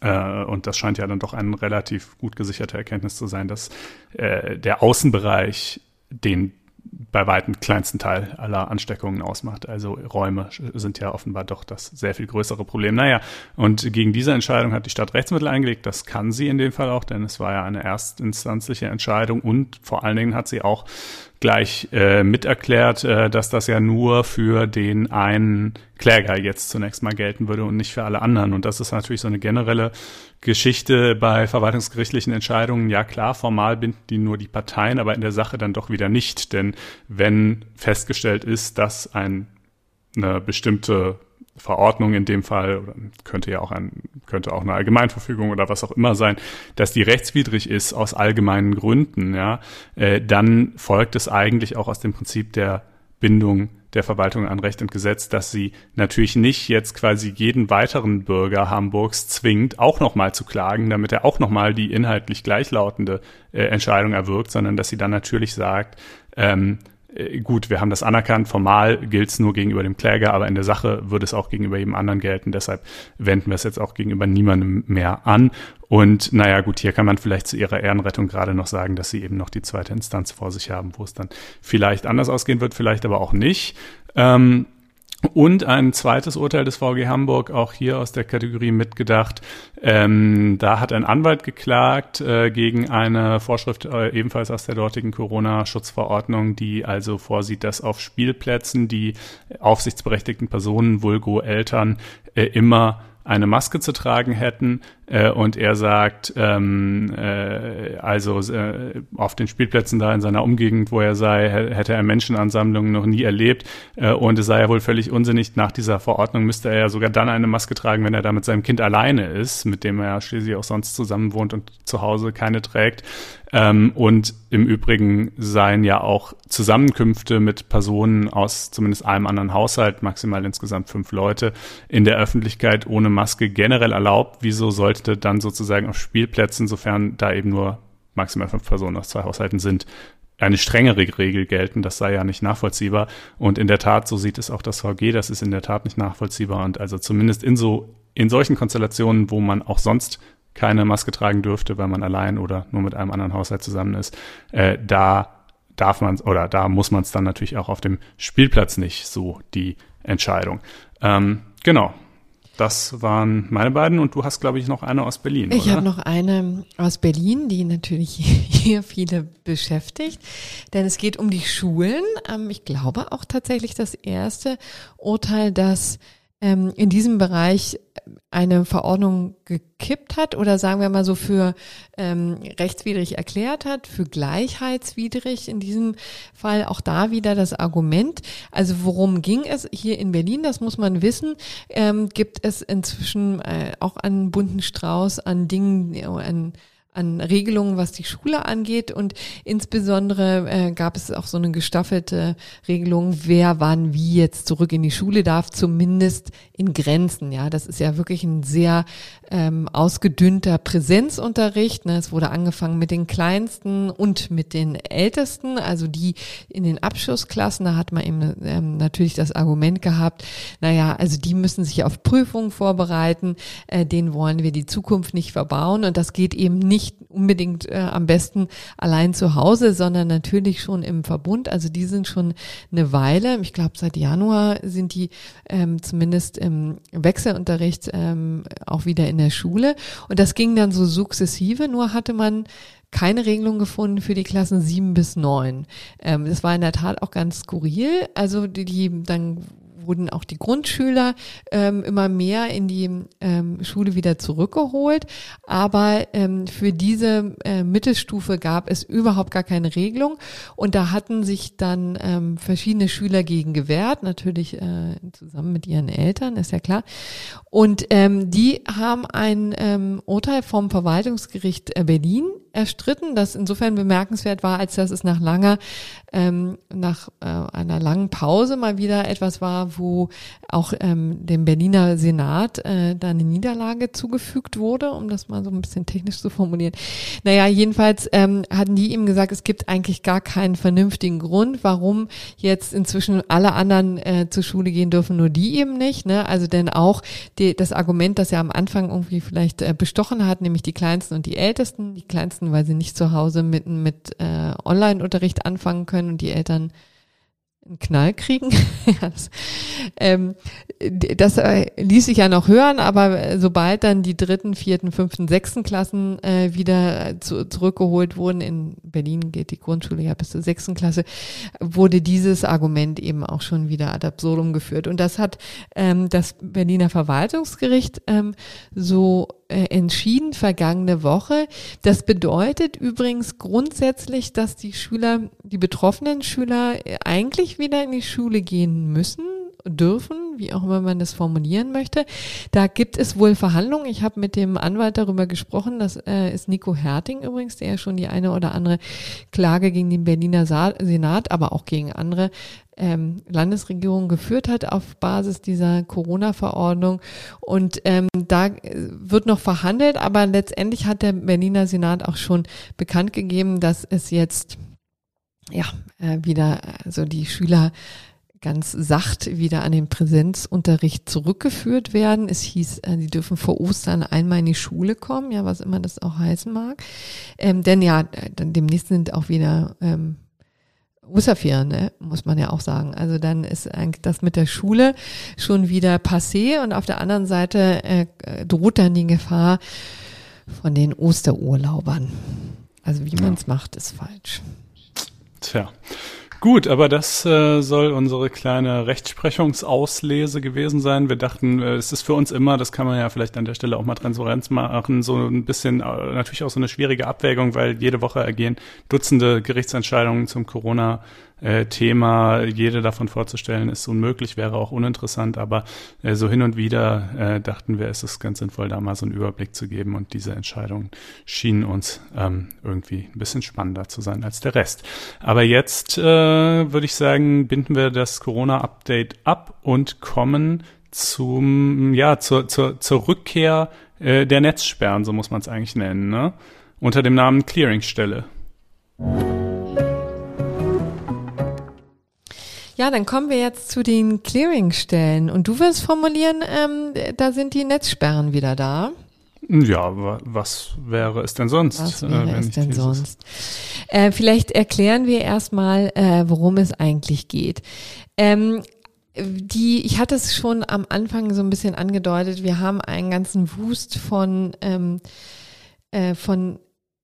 äh, und das scheint ja dann doch eine relativ gut gesicherte Erkenntnis zu sein, dass äh, der Außenbereich den bei weitem kleinsten Teil aller Ansteckungen ausmacht. Also Räume sind ja offenbar doch das sehr viel größere Problem. Naja, und gegen diese Entscheidung hat die Stadt Rechtsmittel eingelegt. Das kann sie in dem Fall auch, denn es war ja eine erstinstanzliche Entscheidung und vor allen Dingen hat sie auch gleich äh, miterklärt, äh, dass das ja nur für den einen Kläger jetzt zunächst mal gelten würde und nicht für alle anderen. Und das ist natürlich so eine generelle Geschichte bei verwaltungsgerichtlichen Entscheidungen. Ja klar, formal binden die nur die Parteien, aber in der Sache dann doch wieder nicht. Denn wenn festgestellt ist, dass ein, eine bestimmte Verordnung in dem Fall, oder könnte ja auch ein, könnte auch eine Allgemeinverfügung oder was auch immer sein, dass die rechtswidrig ist aus allgemeinen Gründen, ja, äh, dann folgt es eigentlich auch aus dem Prinzip der Bindung der Verwaltung an Recht und Gesetz, dass sie natürlich nicht jetzt quasi jeden weiteren Bürger Hamburgs zwingt, auch nochmal zu klagen, damit er auch nochmal die inhaltlich gleichlautende äh, Entscheidung erwirkt, sondern dass sie dann natürlich sagt, ähm, äh, gut, wir haben das anerkannt, formal gilt es nur gegenüber dem Kläger, aber in der Sache würde es auch gegenüber jedem anderen gelten. Deshalb wenden wir es jetzt auch gegenüber niemandem mehr an. Und naja, gut, hier kann man vielleicht zu ihrer Ehrenrettung gerade noch sagen, dass sie eben noch die zweite Instanz vor sich haben, wo es dann vielleicht anders ausgehen wird, vielleicht aber auch nicht. Ähm, und ein zweites Urteil des VG Hamburg, auch hier aus der Kategorie mitgedacht. Ähm, da hat ein Anwalt geklagt äh, gegen eine Vorschrift äh, ebenfalls aus der dortigen Corona-Schutzverordnung, die also vorsieht, dass auf Spielplätzen die aufsichtsberechtigten Personen, vulgo Eltern, äh, immer eine Maske zu tragen hätten. Äh, und er sagt, ähm, äh, also äh, auf den Spielplätzen da in seiner Umgegend, wo er sei, hätte er Menschenansammlungen noch nie erlebt. Äh, und es sei ja wohl völlig unsinnig. Nach dieser Verordnung müsste er ja sogar dann eine Maske tragen, wenn er da mit seinem Kind alleine ist, mit dem er schließlich auch sonst zusammen wohnt und zu Hause keine trägt. Ähm, und im Übrigen seien ja auch Zusammenkünfte mit Personen aus zumindest einem anderen Haushalt, maximal insgesamt fünf Leute, in der Öffentlichkeit ohne Maske generell erlaubt. Wieso sollte dann sozusagen auf Spielplätzen, sofern da eben nur maximal fünf Personen aus zwei Haushalten sind, eine strengere Regel gelten, das sei ja nicht nachvollziehbar. Und in der Tat, so sieht es auch das VG, das ist in der Tat nicht nachvollziehbar. Und also zumindest in so, in solchen Konstellationen, wo man auch sonst keine Maske tragen dürfte, weil man allein oder nur mit einem anderen Haushalt zusammen ist, äh, da darf man oder da muss man es dann natürlich auch auf dem Spielplatz nicht so die Entscheidung. Ähm, genau. Das waren meine beiden und du hast, glaube ich, noch eine aus Berlin. Ich habe noch eine aus Berlin, die natürlich (laughs) hier viele beschäftigt, denn es geht um die Schulen. Ähm, ich glaube auch tatsächlich das erste Urteil, das ähm, in diesem Bereich eine Verordnung gekippt hat oder sagen wir mal so für ähm, rechtswidrig erklärt hat, für gleichheitswidrig in diesem Fall auch da wieder das Argument. Also worum ging es hier in Berlin, das muss man wissen, ähm, gibt es inzwischen äh, auch einen bunten Strauß an Dingen, äh, an an Regelungen, was die Schule angeht. Und insbesondere äh, gab es auch so eine gestaffelte Regelung, wer wann wie jetzt zurück in die Schule darf, zumindest in Grenzen. Ja, das ist ja wirklich ein sehr ähm, ausgedünnter Präsenzunterricht. Ne? Es wurde angefangen mit den Kleinsten und mit den Ältesten, also die in den Abschlussklassen. Da hat man eben ähm, natürlich das Argument gehabt, naja, also die müssen sich auf Prüfungen vorbereiten, äh, denen wollen wir die Zukunft nicht verbauen. Und das geht eben nicht unbedingt äh, am besten allein zu Hause, sondern natürlich schon im Verbund. Also die sind schon eine Weile. Ich glaube, seit Januar sind die ähm, zumindest im Wechselunterricht ähm, auch wieder in der Schule. Und das ging dann so sukzessive, nur hatte man keine Regelung gefunden für die Klassen sieben bis neun. Ähm, das war in der Tat auch ganz skurril. Also die, die dann wurden auch die Grundschüler ähm, immer mehr in die ähm, Schule wieder zurückgeholt. Aber ähm, für diese äh, Mittelstufe gab es überhaupt gar keine Regelung. Und da hatten sich dann ähm, verschiedene Schüler gegen gewehrt, natürlich äh, zusammen mit ihren Eltern, ist ja klar. Und ähm, die haben ein ähm, Urteil vom Verwaltungsgericht äh, Berlin erstritten, das insofern bemerkenswert war, als dass es nach langer, ähm, nach äh, einer langen Pause mal wieder etwas war, wo auch ähm, dem Berliner Senat äh, da eine Niederlage zugefügt wurde, um das mal so ein bisschen technisch zu formulieren. Naja, jedenfalls ähm, hatten die ihm gesagt, es gibt eigentlich gar keinen vernünftigen Grund, warum jetzt inzwischen alle anderen äh, zur Schule gehen dürfen, nur die eben nicht. Ne? Also denn auch die, das Argument, das er am Anfang irgendwie vielleicht äh, bestochen hat, nämlich die Kleinsten und die Ältesten, die Kleinsten weil sie nicht zu Hause mit, mit äh, Online-Unterricht anfangen können und die Eltern einen Knall kriegen. (laughs) das, ähm, das äh, ließ sich ja noch hören, aber sobald dann die dritten, vierten, fünften, sechsten Klassen äh, wieder zu, zurückgeholt wurden, in Berlin geht die Grundschule ja bis zur sechsten Klasse, wurde dieses Argument eben auch schon wieder ad absurdum geführt. Und das hat ähm, das Berliner Verwaltungsgericht ähm, so äh, entschieden vergangene Woche. Das bedeutet übrigens grundsätzlich, dass die Schüler, die betroffenen Schüler äh, eigentlich wieder in die Schule gehen müssen dürfen, wie auch immer man das formulieren möchte. Da gibt es wohl Verhandlungen. Ich habe mit dem Anwalt darüber gesprochen. Das äh, ist Nico Herting übrigens, der ja schon die eine oder andere Klage gegen den Berliner Sa Senat, aber auch gegen andere ähm, Landesregierung geführt hat auf Basis dieser Corona-Verordnung. Und ähm, da wird noch verhandelt, aber letztendlich hat der Berliner Senat auch schon bekannt gegeben, dass es jetzt ja äh, wieder also die Schüler ganz sacht wieder an den Präsenzunterricht zurückgeführt werden. Es hieß, äh, die dürfen vor Ostern einmal in die Schule kommen, ja, was immer das auch heißen mag. Ähm, denn ja, dann demnächst sind auch wieder ähm, Osterferien, ne? muss man ja auch sagen. Also dann ist eigentlich das mit der Schule schon wieder passé und auf der anderen Seite äh, droht dann die Gefahr von den Osterurlaubern. Also wie man es macht, ist falsch. Tja. Gut, aber das äh, soll unsere kleine Rechtsprechungsauslese gewesen sein. Wir dachten, äh, es ist für uns immer, das kann man ja vielleicht an der Stelle auch mal Transparenz machen, so ein bisschen äh, natürlich auch so eine schwierige Abwägung, weil jede Woche ergehen Dutzende Gerichtsentscheidungen zum Corona äh, Thema, jede davon vorzustellen, ist unmöglich, wäre auch uninteressant, aber äh, so hin und wieder äh, dachten wir, es ist ganz sinnvoll, da mal so einen Überblick zu geben und diese Entscheidungen schienen uns ähm, irgendwie ein bisschen spannender zu sein als der Rest. Aber jetzt äh, würde ich sagen, binden wir das Corona-Update ab und kommen zum, ja, zur, zur, zur Rückkehr äh, der Netzsperren, so muss man es eigentlich nennen, ne? unter dem Namen Clearingstelle. Ja, dann kommen wir jetzt zu den Clearingstellen. Und du wirst formulieren, ähm, da sind die Netzsperren wieder da. Ja, was wäre es denn sonst? Was äh, wäre äh, es denn sonst? Äh, vielleicht erklären wir erstmal, äh, worum es eigentlich geht. Ähm, die, ich hatte es schon am Anfang so ein bisschen angedeutet, wir haben einen ganzen Wust von, ähm, äh, von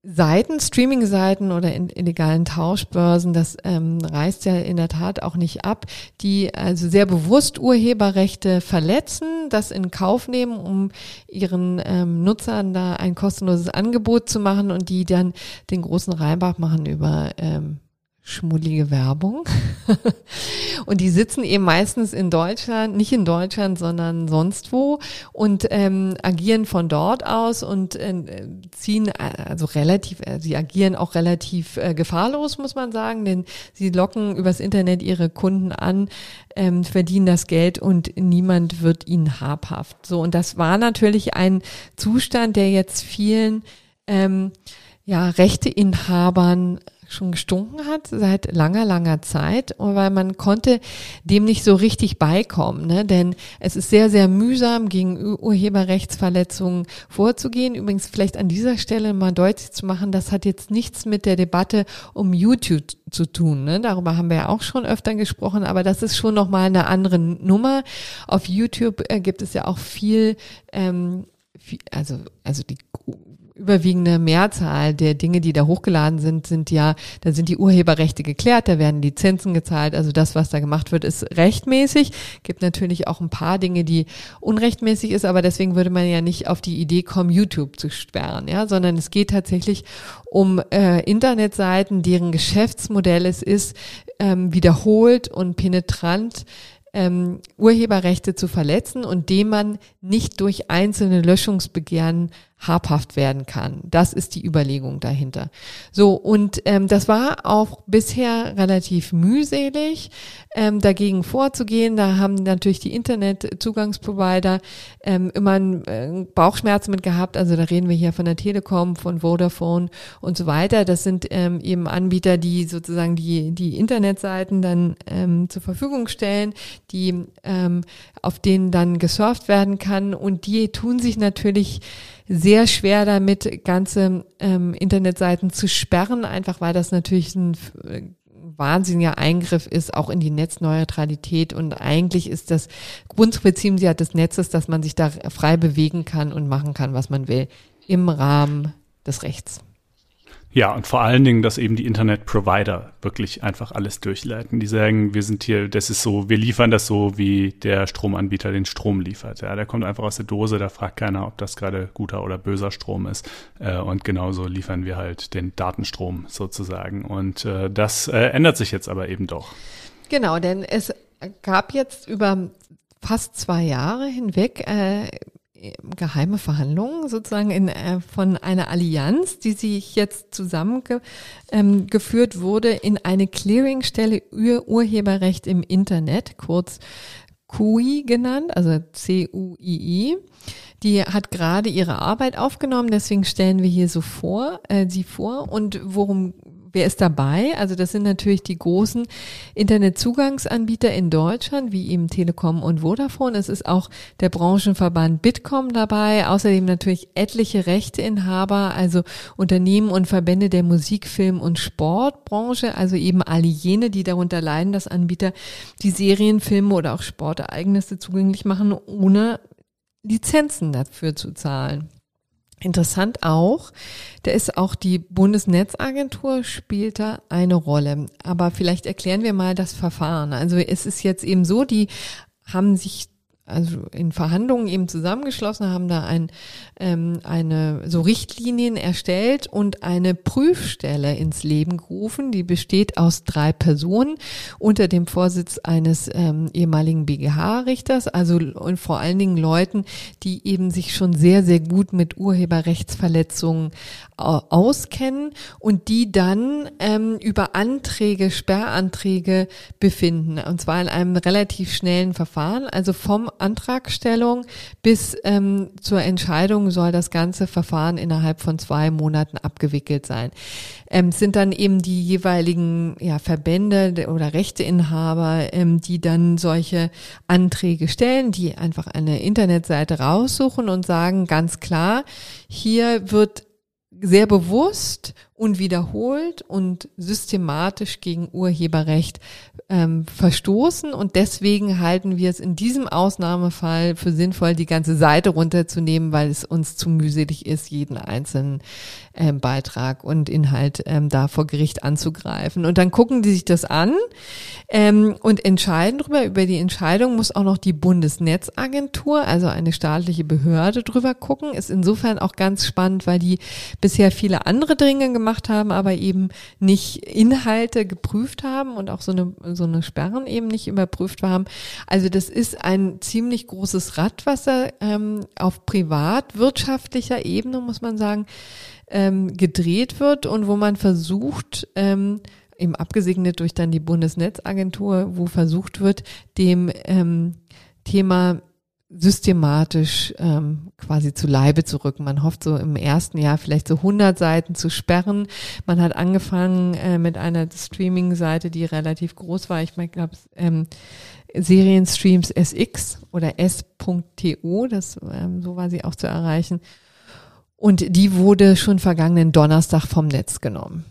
Seiten, Streaming-Seiten oder in illegalen Tauschbörsen, das ähm, reißt ja in der Tat auch nicht ab, die also sehr bewusst Urheberrechte verletzen, das in Kauf nehmen, um ihren ähm, Nutzern da ein kostenloses Angebot zu machen und die dann den großen Reinbach machen über ähm, schmuddelige Werbung. (laughs) und die sitzen eben meistens in Deutschland, nicht in Deutschland, sondern sonst wo und ähm, agieren von dort aus und äh, ziehen also relativ, äh, sie agieren auch relativ äh, gefahrlos, muss man sagen, denn sie locken übers Internet ihre Kunden an, ähm, verdienen das Geld und niemand wird ihnen habhaft. So, und das war natürlich ein Zustand, der jetzt vielen ähm, ja, Rechteinhabern schon gestunken hat seit langer, langer Zeit, weil man konnte dem nicht so richtig beikommen, ne? denn es ist sehr, sehr mühsam, gegen Urheberrechtsverletzungen vorzugehen. Übrigens vielleicht an dieser Stelle mal deutlich zu machen, das hat jetzt nichts mit der Debatte um YouTube zu tun. Ne? Darüber haben wir ja auch schon öfter gesprochen, aber das ist schon nochmal eine andere Nummer. Auf YouTube äh, gibt es ja auch viel ähm, also, also die überwiegende Mehrzahl der Dinge, die da hochgeladen sind, sind ja, da sind die Urheberrechte geklärt, da werden Lizenzen gezahlt, also das, was da gemacht wird, ist rechtmäßig. Gibt natürlich auch ein paar Dinge, die unrechtmäßig ist, aber deswegen würde man ja nicht auf die Idee kommen, YouTube zu sperren, ja, sondern es geht tatsächlich um äh, Internetseiten, deren Geschäftsmodell es ist, ähm, wiederholt und penetrant ähm, Urheberrechte zu verletzen und dem man nicht durch einzelne Löschungsbegehren habhaft werden kann. Das ist die Überlegung dahinter. So, und ähm, das war auch bisher relativ mühselig, ähm, dagegen vorzugehen. Da haben natürlich die Internetzugangsprovider ähm, immer äh, Bauchschmerzen mit gehabt. Also da reden wir hier von der Telekom, von Vodafone und so weiter. Das sind ähm, eben Anbieter, die sozusagen die, die Internetseiten dann ähm, zur Verfügung stellen, die ähm, auf denen dann gesurft werden kann. Und die tun sich natürlich sehr schwer damit, ganze ähm, Internetseiten zu sperren, einfach weil das natürlich ein äh, wahnsinniger Eingriff ist, auch in die Netzneutralität. Und eigentlich ist das Grundprinzip ja des Netzes, dass man sich da frei bewegen kann und machen kann, was man will, im Rahmen des Rechts. Ja, und vor allen Dingen, dass eben die Internet-Provider wirklich einfach alles durchleiten. Die sagen, wir sind hier, das ist so, wir liefern das so, wie der Stromanbieter den Strom liefert. Ja, der kommt einfach aus der Dose, da fragt keiner, ob das gerade guter oder böser Strom ist. Äh, und genauso liefern wir halt den Datenstrom sozusagen. Und äh, das äh, ändert sich jetzt aber eben doch. Genau, denn es gab jetzt über fast zwei Jahre hinweg äh, geheime Verhandlungen sozusagen in, äh, von einer Allianz, die sich jetzt zusammengeführt ähm, wurde in eine Clearingstelle Ur Urheberrecht im Internet, kurz CUI genannt, also C-U-I-I. Die hat gerade ihre Arbeit aufgenommen, deswegen stellen wir hier so vor, äh, sie vor. Und worum Wer ist dabei? Also das sind natürlich die großen Internetzugangsanbieter in Deutschland, wie eben Telekom und Vodafone. Es ist auch der Branchenverband Bitkom dabei, außerdem natürlich etliche Rechteinhaber, also Unternehmen und Verbände der Musik, Film und Sportbranche, also eben alle jene, die darunter leiden, dass Anbieter die Serien, Filme oder auch Sportereignisse zugänglich machen, ohne Lizenzen dafür zu zahlen. Interessant auch, da ist auch die Bundesnetzagentur spielt da eine Rolle. Aber vielleicht erklären wir mal das Verfahren. Also es ist jetzt eben so, die haben sich also in Verhandlungen eben zusammengeschlossen, haben da ein, ähm, eine so Richtlinien erstellt und eine Prüfstelle ins Leben gerufen, die besteht aus drei Personen unter dem Vorsitz eines ähm, ehemaligen BGH-Richters, also und vor allen Dingen Leuten, die eben sich schon sehr, sehr gut mit Urheberrechtsverletzungen äh, auskennen und die dann ähm, über Anträge, Sperranträge befinden, und zwar in einem relativ schnellen Verfahren, also vom Antragstellung bis ähm, zur Entscheidung soll das ganze Verfahren innerhalb von zwei Monaten abgewickelt sein. Ähm, sind dann eben die jeweiligen ja, Verbände oder Rechteinhaber, ähm, die dann solche Anträge stellen, die einfach eine Internetseite raussuchen und sagen ganz klar, hier wird sehr bewusst und wiederholt und systematisch gegen Urheberrecht ähm, verstoßen. Und deswegen halten wir es in diesem Ausnahmefall für sinnvoll, die ganze Seite runterzunehmen, weil es uns zu mühselig ist, jeden einzelnen ähm, Beitrag und Inhalt ähm, da vor Gericht anzugreifen. Und dann gucken die sich das an ähm, und entscheiden drüber. Über die Entscheidung muss auch noch die Bundesnetzagentur, also eine staatliche Behörde, drüber gucken. Ist insofern auch ganz spannend, weil die bisher viele andere Dinge gemacht haben, aber eben nicht Inhalte geprüft haben und auch so eine, so eine Sperren eben nicht überprüft haben. Also das ist ein ziemlich großes Radwasser ähm, auf privatwirtschaftlicher Ebene, muss man sagen, ähm, gedreht wird und wo man versucht, ähm, eben abgesegnet durch dann die Bundesnetzagentur, wo versucht wird, dem ähm, Thema systematisch ähm, quasi zu Leibe zu rücken. Man hofft so im ersten Jahr vielleicht so 100 Seiten zu sperren. Man hat angefangen äh, mit einer Streaming-Seite, die relativ groß war. Ich meine, glaube ähm, Serienstreams SX oder S.to, das ähm, so war sie auch zu erreichen. Und die wurde schon vergangenen Donnerstag vom Netz genommen.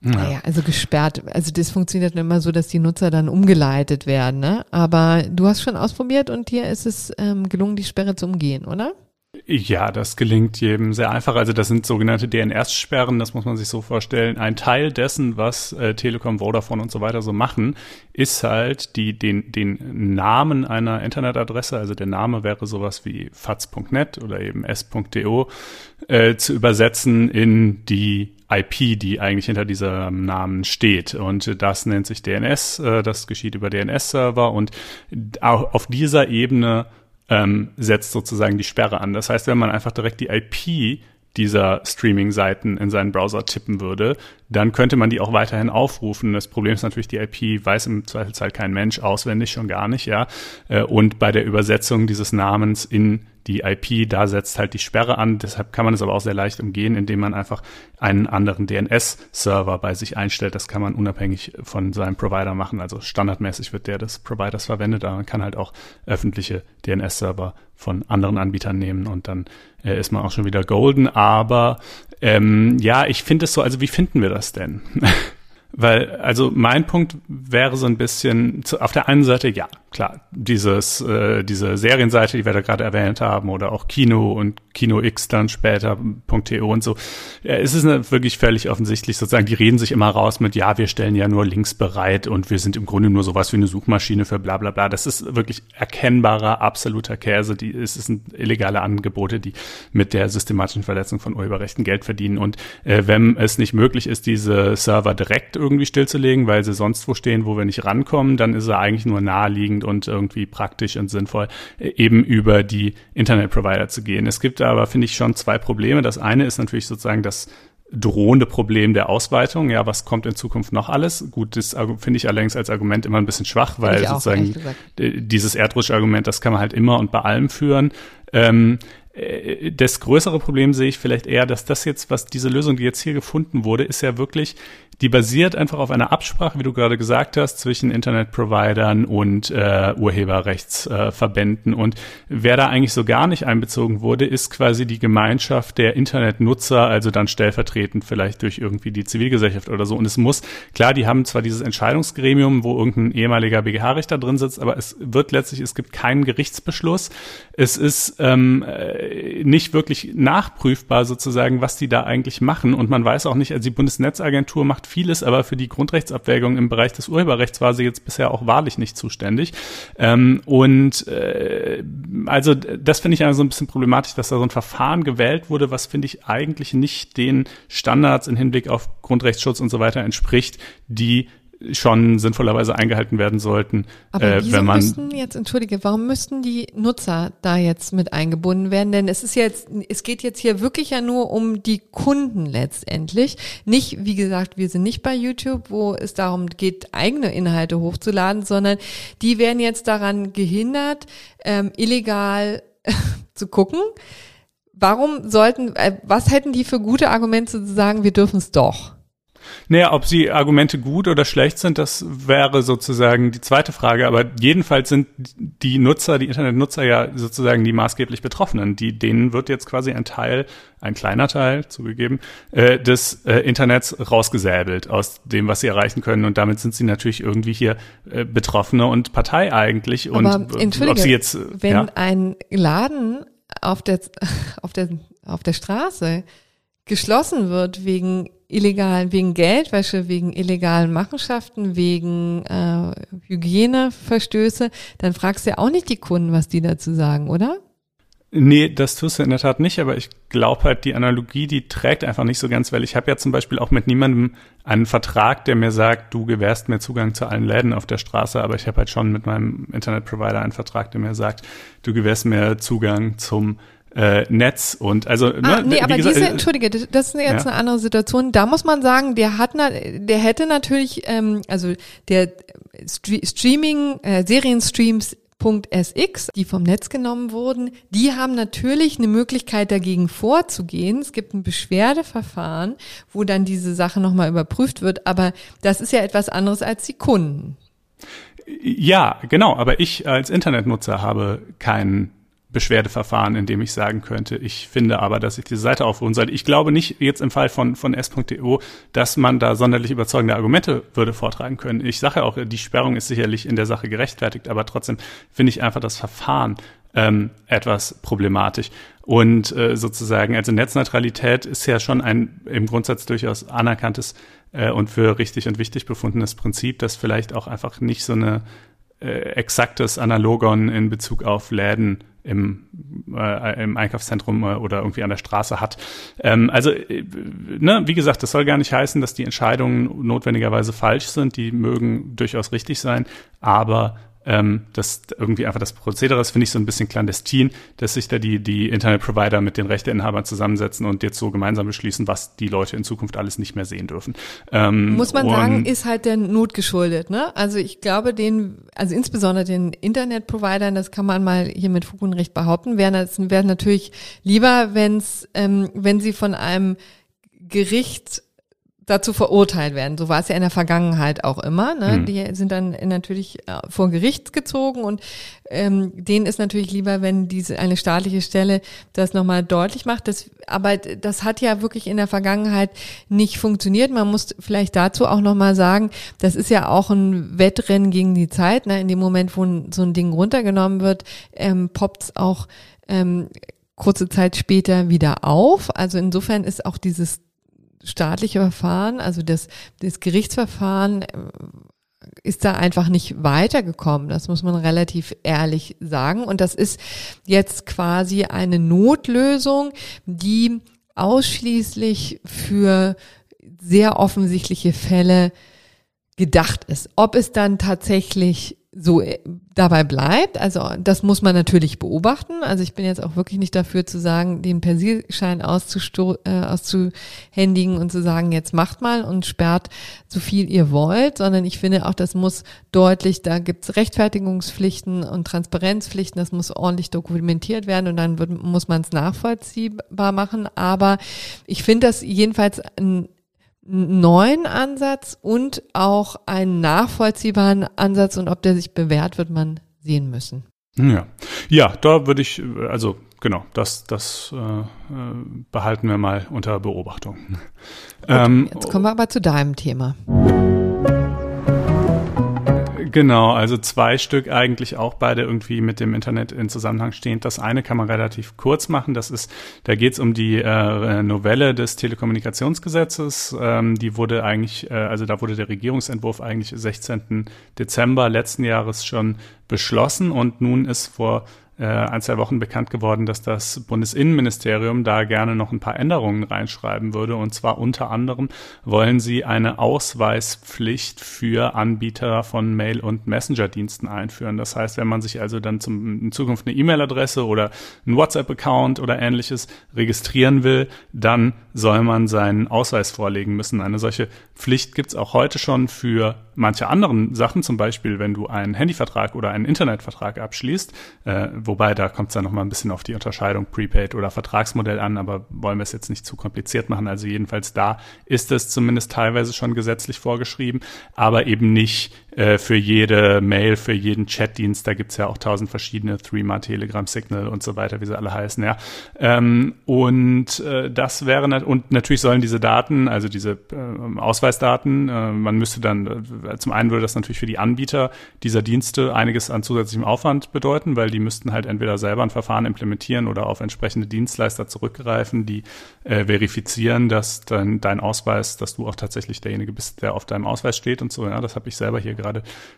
Ja. Naja, also gesperrt. Also das funktioniert immer so, dass die Nutzer dann umgeleitet werden. Ne? Aber du hast schon ausprobiert und dir ist es ähm, gelungen, die Sperre zu umgehen, oder? Ja, das gelingt jedem sehr einfach. Also das sind sogenannte DNS-Sperren, das muss man sich so vorstellen. Ein Teil dessen, was äh, Telekom, Vodafone und so weiter so machen, ist halt die, den, den Namen einer Internetadresse, also der Name wäre sowas wie faz.net oder eben s.do, äh, zu übersetzen in die IP, die eigentlich hinter diesem Namen steht. Und das nennt sich DNS, äh, das geschieht über DNS-Server und auch auf dieser Ebene ähm, setzt sozusagen die Sperre an. Das heißt, wenn man einfach direkt die IP dieser Streaming-Seiten in seinen Browser tippen würde, dann könnte man die auch weiterhin aufrufen. Das Problem ist natürlich, die IP weiß im Zweifelsfall kein Mensch auswendig, schon gar nicht, ja. Äh, und bei der Übersetzung dieses Namens in die IP, da setzt halt die Sperre an. Deshalb kann man es aber auch sehr leicht umgehen, indem man einfach einen anderen DNS-Server bei sich einstellt. Das kann man unabhängig von seinem Provider machen. Also standardmäßig wird der des Providers verwendet, aber man kann halt auch öffentliche DNS-Server von anderen Anbietern nehmen und dann äh, ist man auch schon wieder golden. Aber ähm, ja, ich finde es so, also wie finden wir das denn? (laughs) Weil, also mein Punkt wäre so ein bisschen, zu, auf der einen Seite, ja, klar, dieses, äh, diese Serienseite, die wir da gerade erwähnt haben, oder auch Kino und Kino X dann später, und so, es ist wirklich völlig offensichtlich sozusagen, die reden sich immer raus mit, ja, wir stellen ja nur Links bereit und wir sind im Grunde nur sowas wie eine Suchmaschine für bla bla bla. Das ist wirklich erkennbarer, absoluter Käse. Die, es sind illegale Angebote, die mit der systematischen Verletzung von Urheberrechten Geld verdienen. Und äh, wenn es nicht möglich ist, diese Server direkt irgendwie stillzulegen, weil sie sonst wo stehen, wo wir nicht rankommen, dann ist er eigentlich nur naheliegend naheliegend und irgendwie praktisch und sinnvoll, äh, eben über die Internetprovider zu gehen. Es gibt aber, finde ich, schon zwei Probleme. Das eine ist natürlich sozusagen das drohende Problem der Ausweitung. Ja, was kommt in Zukunft noch alles? Gut, das finde ich allerdings als Argument immer ein bisschen schwach, weil sozusagen dieses Erdrutsch-Argument, das kann man halt immer und bei allem führen. Ähm, äh, das größere Problem sehe ich vielleicht eher, dass das jetzt, was diese Lösung, die jetzt hier gefunden wurde, ist ja wirklich die basiert einfach auf einer Absprache, wie du gerade gesagt hast, zwischen Internetprovidern und äh, Urheberrechtsverbänden. Äh, und wer da eigentlich so gar nicht einbezogen wurde, ist quasi die Gemeinschaft der Internetnutzer, also dann stellvertretend vielleicht durch irgendwie die Zivilgesellschaft oder so. Und es muss, klar, die haben zwar dieses Entscheidungsgremium, wo irgendein ehemaliger BGH-Richter drin sitzt, aber es wird letztlich, es gibt keinen Gerichtsbeschluss. Es ist ähm, äh, nicht wirklich nachprüfbar sozusagen, was die da eigentlich machen. Und man weiß auch nicht, also die Bundesnetzagentur macht vieles, aber für die Grundrechtsabwägung im Bereich des Urheberrechts war sie jetzt bisher auch wahrlich nicht zuständig. Ähm, und äh, also das finde ich also ein bisschen problematisch, dass da so ein Verfahren gewählt wurde, was finde ich eigentlich nicht den Standards im Hinblick auf Grundrechtsschutz und so weiter entspricht, die schon sinnvollerweise eingehalten werden sollten, Aber äh, wenn man müssten jetzt entschuldige, warum müssten die Nutzer da jetzt mit eingebunden werden? Denn es ist jetzt, es geht jetzt hier wirklich ja nur um die Kunden letztendlich. Nicht, wie gesagt, wir sind nicht bei YouTube, wo es darum geht, eigene Inhalte hochzuladen, sondern die werden jetzt daran gehindert, ähm, illegal (laughs) zu gucken. Warum sollten, äh, was hätten die für gute Argumente zu sagen, wir dürfen es doch? Naja, ob sie Argumente gut oder schlecht sind, das wäre sozusagen die zweite Frage. Aber jedenfalls sind die Nutzer, die Internetnutzer ja sozusagen die maßgeblich Betroffenen. Die, denen wird jetzt quasi ein Teil, ein kleiner Teil zugegeben, äh, des äh, Internets rausgesäbelt aus dem, was sie erreichen können. Und damit sind sie natürlich irgendwie hier äh, Betroffene und Partei eigentlich. Und Aber, ob sie jetzt, wenn ja? ein Laden auf der, (laughs) auf der, auf der Straße geschlossen wird wegen illegalen, wegen Geldwäsche, wegen illegalen Machenschaften, wegen äh, Hygieneverstöße, dann fragst du ja auch nicht die Kunden, was die dazu sagen, oder? Nee, das tust du in der Tat nicht, aber ich glaube halt, die Analogie, die trägt einfach nicht so ganz, weil ich habe ja zum Beispiel auch mit niemandem einen Vertrag, der mir sagt, du gewährst mir Zugang zu allen Läden auf der Straße, aber ich habe halt schon mit meinem Internetprovider einen Vertrag, der mir sagt, du gewährst mir Zugang zum äh, Netz und also ah, ne, nee, aber gesagt, diese äh, entschuldige, das ist jetzt ja. eine andere Situation. Da muss man sagen, der hat na, der hätte natürlich ähm, also der Streaming äh, Serienstreams SX, die vom Netz genommen wurden, die haben natürlich eine Möglichkeit dagegen vorzugehen. Es gibt ein Beschwerdeverfahren, wo dann diese Sache nochmal überprüft wird, aber das ist ja etwas anderes als die Kunden. Ja, genau, aber ich als Internetnutzer habe keinen Beschwerdeverfahren, in dem ich sagen könnte, ich finde aber, dass ich diese Seite aufrufen sollte. Ich glaube nicht jetzt im Fall von, von S.deo, dass man da sonderlich überzeugende Argumente würde vortragen können. Ich sage auch, die Sperrung ist sicherlich in der Sache gerechtfertigt, aber trotzdem finde ich einfach das Verfahren ähm, etwas problematisch. Und äh, sozusagen, also Netzneutralität ist ja schon ein im Grundsatz durchaus anerkanntes äh, und für richtig und wichtig befundenes Prinzip, das vielleicht auch einfach nicht so eine äh, exaktes Analogon in Bezug auf Läden im, äh, im Einkaufszentrum äh, oder irgendwie an der Straße hat. Ähm, also, äh, ne, wie gesagt, das soll gar nicht heißen, dass die Entscheidungen notwendigerweise falsch sind. Die mögen durchaus richtig sein, aber ähm, das irgendwie einfach das Prozedere ist, finde ich so ein bisschen clandestin, dass sich da die, die Internetprovider mit den Rechteinhabern zusammensetzen und jetzt so gemeinsam beschließen, was die Leute in Zukunft alles nicht mehr sehen dürfen. Ähm, Muss man sagen, ist halt der Not geschuldet, ne? Also ich glaube, den, also insbesondere den Internetprovidern, das kann man mal hier mit Fug und Recht behaupten, wäre wär natürlich lieber, wenn's, ähm, wenn sie von einem Gericht dazu verurteilt werden. So war es ja in der Vergangenheit auch immer. Ne? Mhm. Die sind dann natürlich äh, vor Gericht gezogen und ähm, denen ist natürlich lieber, wenn diese eine staatliche Stelle das nochmal deutlich macht. Das, aber das hat ja wirklich in der Vergangenheit nicht funktioniert. Man muss vielleicht dazu auch nochmal sagen, das ist ja auch ein Wettrennen gegen die Zeit. Ne? In dem Moment, wo so ein Ding runtergenommen wird, ähm, poppt ähm, kurze Zeit später wieder auf. Also insofern ist auch dieses staatliche Verfahren, also das, das Gerichtsverfahren äh, ist da einfach nicht weitergekommen. Das muss man relativ ehrlich sagen. Und das ist jetzt quasi eine Notlösung, die ausschließlich für sehr offensichtliche Fälle gedacht ist. Ob es dann tatsächlich so äh, dabei bleibt. Also das muss man natürlich beobachten. Also ich bin jetzt auch wirklich nicht dafür zu sagen, den Persilschein auszusto äh, auszuhändigen und zu sagen, jetzt macht mal und sperrt so viel ihr wollt, sondern ich finde auch, das muss deutlich, da gibt's Rechtfertigungspflichten und Transparenzpflichten, das muss ordentlich dokumentiert werden und dann wird, muss man es nachvollziehbar machen. Aber ich finde das jedenfalls ein neuen Ansatz und auch einen nachvollziehbaren Ansatz und ob der sich bewährt, wird man sehen müssen. Ja, ja, da würde ich, also genau, das, das äh, behalten wir mal unter Beobachtung. Gut, ähm, jetzt kommen wir aber zu deinem Thema. Genau, also zwei Stück eigentlich auch beide irgendwie mit dem Internet in Zusammenhang stehend. Das eine kann man relativ kurz machen. Das ist, da geht es um die äh, Novelle des Telekommunikationsgesetzes. Ähm, die wurde eigentlich, äh, also da wurde der Regierungsentwurf eigentlich 16. Dezember letzten Jahres schon beschlossen und nun ist vor äh, ein, zwei Wochen bekannt geworden, dass das Bundesinnenministerium da gerne noch ein paar Änderungen reinschreiben würde. Und zwar unter anderem wollen sie eine Ausweispflicht für Anbieter von Mail- und Messenger-Diensten einführen. Das heißt, wenn man sich also dann zum, in Zukunft eine E-Mail-Adresse oder einen WhatsApp-Account oder ähnliches registrieren will, dann soll man seinen Ausweis vorlegen müssen. Eine solche Pflicht gibt's auch heute schon für manche anderen Sachen, zum Beispiel wenn du einen Handyvertrag oder einen Internetvertrag abschließt, äh, wobei da kommt es dann nochmal ein bisschen auf die Unterscheidung Prepaid oder Vertragsmodell an, aber wollen wir es jetzt nicht zu kompliziert machen. Also jedenfalls da ist es zumindest teilweise schon gesetzlich vorgeschrieben, aber eben nicht äh, für jede Mail, für jeden Chatdienst. Da gibt's ja auch tausend verschiedene, Threema, Telegram, Signal und so weiter, wie sie alle heißen, ja. Ähm, und äh, das wäre, und natürlich sollen diese Daten, also diese äh, Ausweisdaten, äh, man müsste dann, äh, zum einen würde das natürlich für die Anbieter dieser Dienste einiges an zusätzlichem Aufwand bedeuten, weil die müssten halt entweder selber ein Verfahren implementieren oder auf entsprechende Dienstleister zurückgreifen, die äh, verifizieren, dass dein, dein Ausweis, dass du auch tatsächlich derjenige bist, der auf deinem Ausweis steht und so. Ja, das habe ich selber hier gerade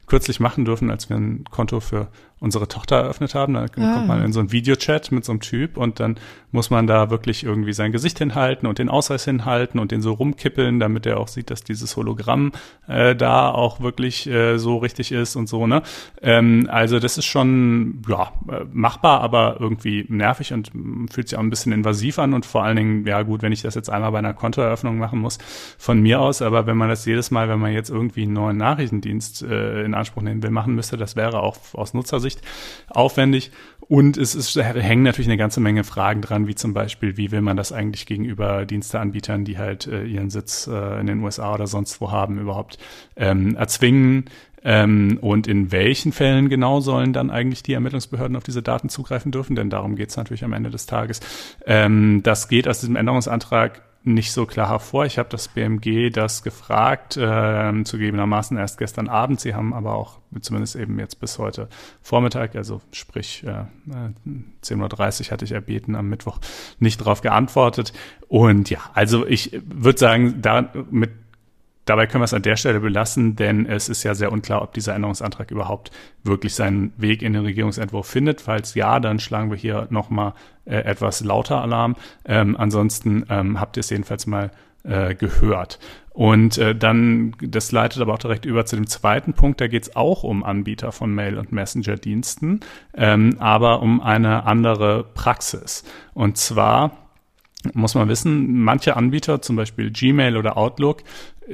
kürzlich machen dürfen, als wir ein Konto für unsere Tochter eröffnet haben. Da ah. kommt man in so einen Videochat mit so einem Typ und dann muss man da wirklich irgendwie sein Gesicht hinhalten und den Ausweis hinhalten und den so rumkippeln, damit er auch sieht, dass dieses Hologramm äh, da auch wirklich äh, so richtig ist und so, ne? Ähm, also das ist schon ja, machbar, aber irgendwie nervig und fühlt sich auch ein bisschen invasiv an und vor allen Dingen, ja gut, wenn ich das jetzt einmal bei einer Kontoeröffnung machen muss, von mir aus, aber wenn man das jedes Mal, wenn man jetzt irgendwie einen neuen Nachrichtendienst äh, in Anspruch nehmen will, machen müsste, das wäre auch aus Nutzersicht Sicht aufwendig. Und es ist, hängen natürlich eine ganze Menge Fragen dran, wie zum Beispiel, wie will man das eigentlich gegenüber Diensteanbietern, die halt äh, ihren Sitz äh, in den USA oder sonst wo haben, überhaupt ähm, erzwingen. Ähm, und in welchen Fällen genau sollen dann eigentlich die Ermittlungsbehörden auf diese Daten zugreifen dürfen? Denn darum geht es natürlich am Ende des Tages. Ähm, das geht aus diesem Änderungsantrag nicht so klar hervor. Ich habe das BMG das gefragt, äh, zugegebenermaßen erst gestern Abend. Sie haben aber auch zumindest eben jetzt bis heute Vormittag, also sprich äh, 10.30 Uhr hatte ich erbeten, am Mittwoch nicht darauf geantwortet. Und ja, also ich würde sagen, da mit Dabei können wir es an der Stelle belassen, denn es ist ja sehr unklar, ob dieser Änderungsantrag überhaupt wirklich seinen Weg in den Regierungsentwurf findet. Falls ja, dann schlagen wir hier nochmal äh, etwas lauter Alarm. Ähm, ansonsten ähm, habt ihr es jedenfalls mal äh, gehört. Und äh, dann, das leitet aber auch direkt über zu dem zweiten Punkt, da geht es auch um Anbieter von Mail- und Messenger-Diensten, ähm, aber um eine andere Praxis. Und zwar muss man wissen, manche Anbieter, zum Beispiel Gmail oder Outlook,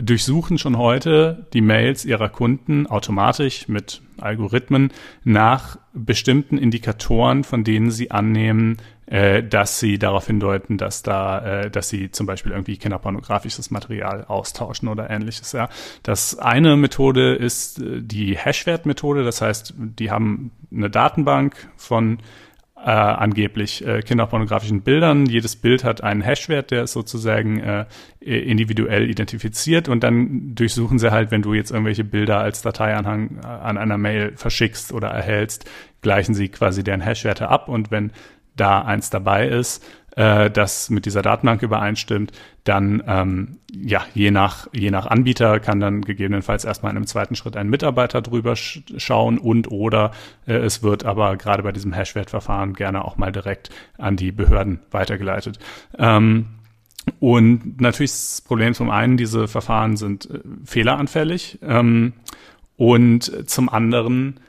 durchsuchen schon heute die Mails ihrer Kunden automatisch mit Algorithmen nach bestimmten Indikatoren, von denen sie annehmen, äh, dass sie darauf hindeuten, dass da, äh, dass sie zum Beispiel irgendwie kinderpornografisches Material austauschen oder ähnliches. Ja, das eine Methode ist äh, die Hashwert-Methode. Das heißt, die haben eine Datenbank von äh, angeblich äh, kinderpornografischen Bildern. Jedes Bild hat einen Hashwert, der ist sozusagen äh, individuell identifiziert und dann durchsuchen sie halt, wenn du jetzt irgendwelche Bilder als Dateianhang äh, an einer Mail verschickst oder erhältst, gleichen sie quasi deren Hashwerte ab und wenn da eins dabei ist, äh, das mit dieser Datenbank übereinstimmt, dann ähm, ja je nach je nach Anbieter kann dann gegebenenfalls erstmal in einem zweiten Schritt ein Mitarbeiter drüber sch schauen und oder äh, es wird aber gerade bei diesem Hashwert-Verfahren gerne auch mal direkt an die Behörden weitergeleitet. Ähm, und natürlich ist das Problem zum einen, diese Verfahren sind äh, fehleranfällig ähm, und zum anderen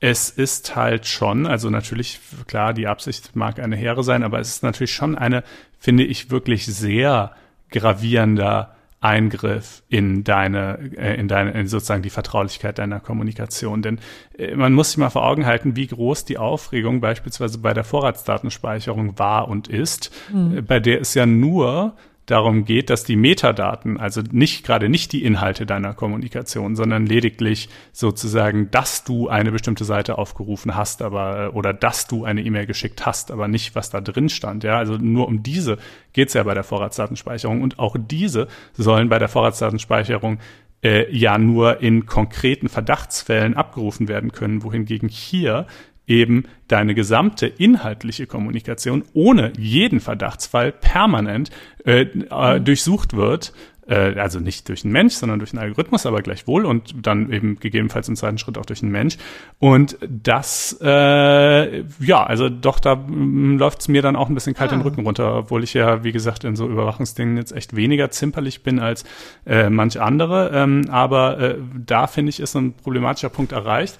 es ist halt schon, also natürlich, klar, die Absicht mag eine hehre sein, aber es ist natürlich schon eine, finde ich, wirklich sehr gravierender Eingriff in deine, äh, in deine, in sozusagen die Vertraulichkeit deiner Kommunikation. Denn äh, man muss sich mal vor Augen halten, wie groß die Aufregung beispielsweise bei der Vorratsdatenspeicherung war und ist, mhm. bei der es ja nur darum geht, dass die Metadaten, also nicht gerade nicht die Inhalte deiner Kommunikation, sondern lediglich sozusagen, dass du eine bestimmte Seite aufgerufen hast, aber äh, oder dass du eine E-Mail geschickt hast, aber nicht, was da drin stand. Ja, also nur um diese geht's ja bei der Vorratsdatenspeicherung und auch diese sollen bei der Vorratsdatenspeicherung äh, ja nur in konkreten Verdachtsfällen abgerufen werden können, wohingegen hier eben deine gesamte inhaltliche Kommunikation ohne jeden Verdachtsfall permanent äh, äh, durchsucht wird. Äh, also nicht durch einen Mensch, sondern durch einen Algorithmus, aber gleichwohl und dann eben gegebenenfalls im zweiten Schritt auch durch einen Mensch. Und das, äh, ja, also doch, da mm, läuft es mir dann auch ein bisschen kalt ah. den Rücken runter, obwohl ich ja, wie gesagt, in so Überwachungsdingen jetzt echt weniger zimperlich bin als äh, manch andere. Ähm, aber äh, da finde ich, ist ein problematischer Punkt erreicht.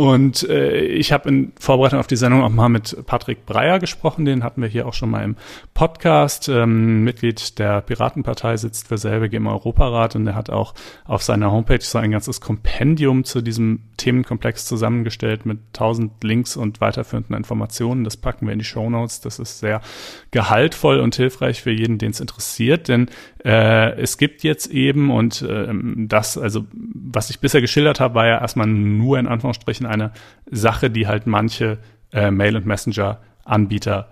Und äh, ich habe in Vorbereitung auf die Sendung auch mal mit Patrick Breyer gesprochen, den hatten wir hier auch schon mal im Podcast. Ähm, Mitglied der Piratenpartei sitzt für selbige im Europarat und er hat auch auf seiner Homepage so ein ganzes Kompendium zu diesem Themenkomplex zusammengestellt mit tausend Links und weiterführenden Informationen. Das packen wir in die Show Notes. Das ist sehr gehaltvoll und hilfreich für jeden, den es interessiert, denn äh, es gibt jetzt eben und äh, das, also was ich bisher geschildert habe, war ja erstmal nur in Anführungsstrichen eine Sache, die halt manche äh, Mail- und Messenger-Anbieter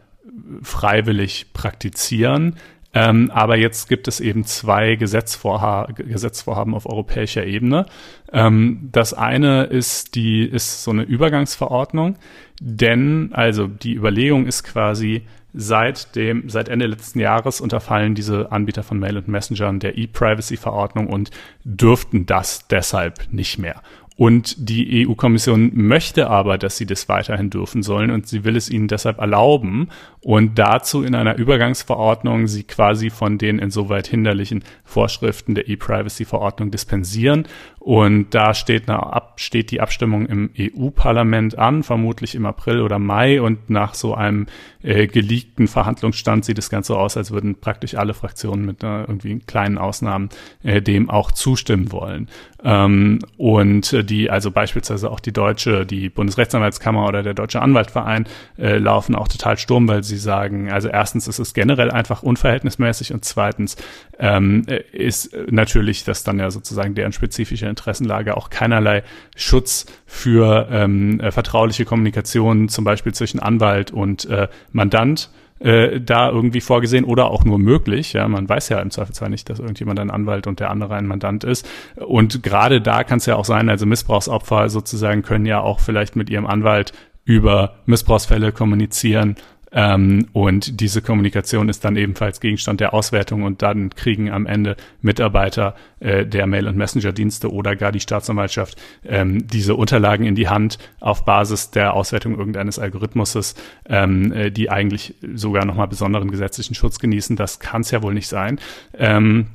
freiwillig praktizieren. Ähm, aber jetzt gibt es eben zwei Gesetzvorha Gesetzvorhaben auf europäischer Ebene. Ähm, das eine ist die, ist so eine Übergangsverordnung, denn also die Überlegung ist quasi, seit dem, seit Ende letzten Jahres unterfallen diese Anbieter von Mail und Messengern der E-Privacy-Verordnung und dürften das deshalb nicht mehr. Und die EU-Kommission möchte aber, dass sie das weiterhin dürfen sollen und sie will es ihnen deshalb erlauben und dazu in einer Übergangsverordnung sie quasi von den insoweit hinderlichen Vorschriften der E-Privacy-Verordnung dispensieren. Und da steht, eine, steht die Abstimmung im EU-Parlament an, vermutlich im April oder Mai. Und nach so einem äh, geleakten Verhandlungsstand sieht das Ganze aus, als würden praktisch alle Fraktionen mit äh, irgendwie kleinen Ausnahmen äh, dem auch zustimmen wollen. Ähm, und äh, die, also beispielsweise auch die deutsche, die Bundesrechtsanwaltskammer oder der Deutsche Anwaltverein äh, laufen auch total Sturm, weil sie sagen, also erstens ist es generell einfach unverhältnismäßig und zweitens ähm, ist natürlich das dann ja sozusagen deren spezifische Interessenlage auch keinerlei Schutz für ähm, äh, vertrauliche Kommunikation, zum Beispiel zwischen Anwalt und äh, Mandant äh, da irgendwie vorgesehen oder auch nur möglich. Ja, man weiß ja im Zweifelsfall nicht, dass irgendjemand ein Anwalt und der andere ein Mandant ist. Und gerade da kann es ja auch sein, also Missbrauchsopfer sozusagen können ja auch vielleicht mit ihrem Anwalt über Missbrauchsfälle kommunizieren ähm, und diese Kommunikation ist dann ebenfalls Gegenstand der Auswertung und dann kriegen am Ende Mitarbeiter äh, der Mail- und Messenger-Dienste oder gar die Staatsanwaltschaft ähm, diese Unterlagen in die Hand auf Basis der Auswertung irgendeines Algorithmuses, ähm, äh, die eigentlich sogar nochmal besonderen gesetzlichen Schutz genießen. Das kann es ja wohl nicht sein. Ähm,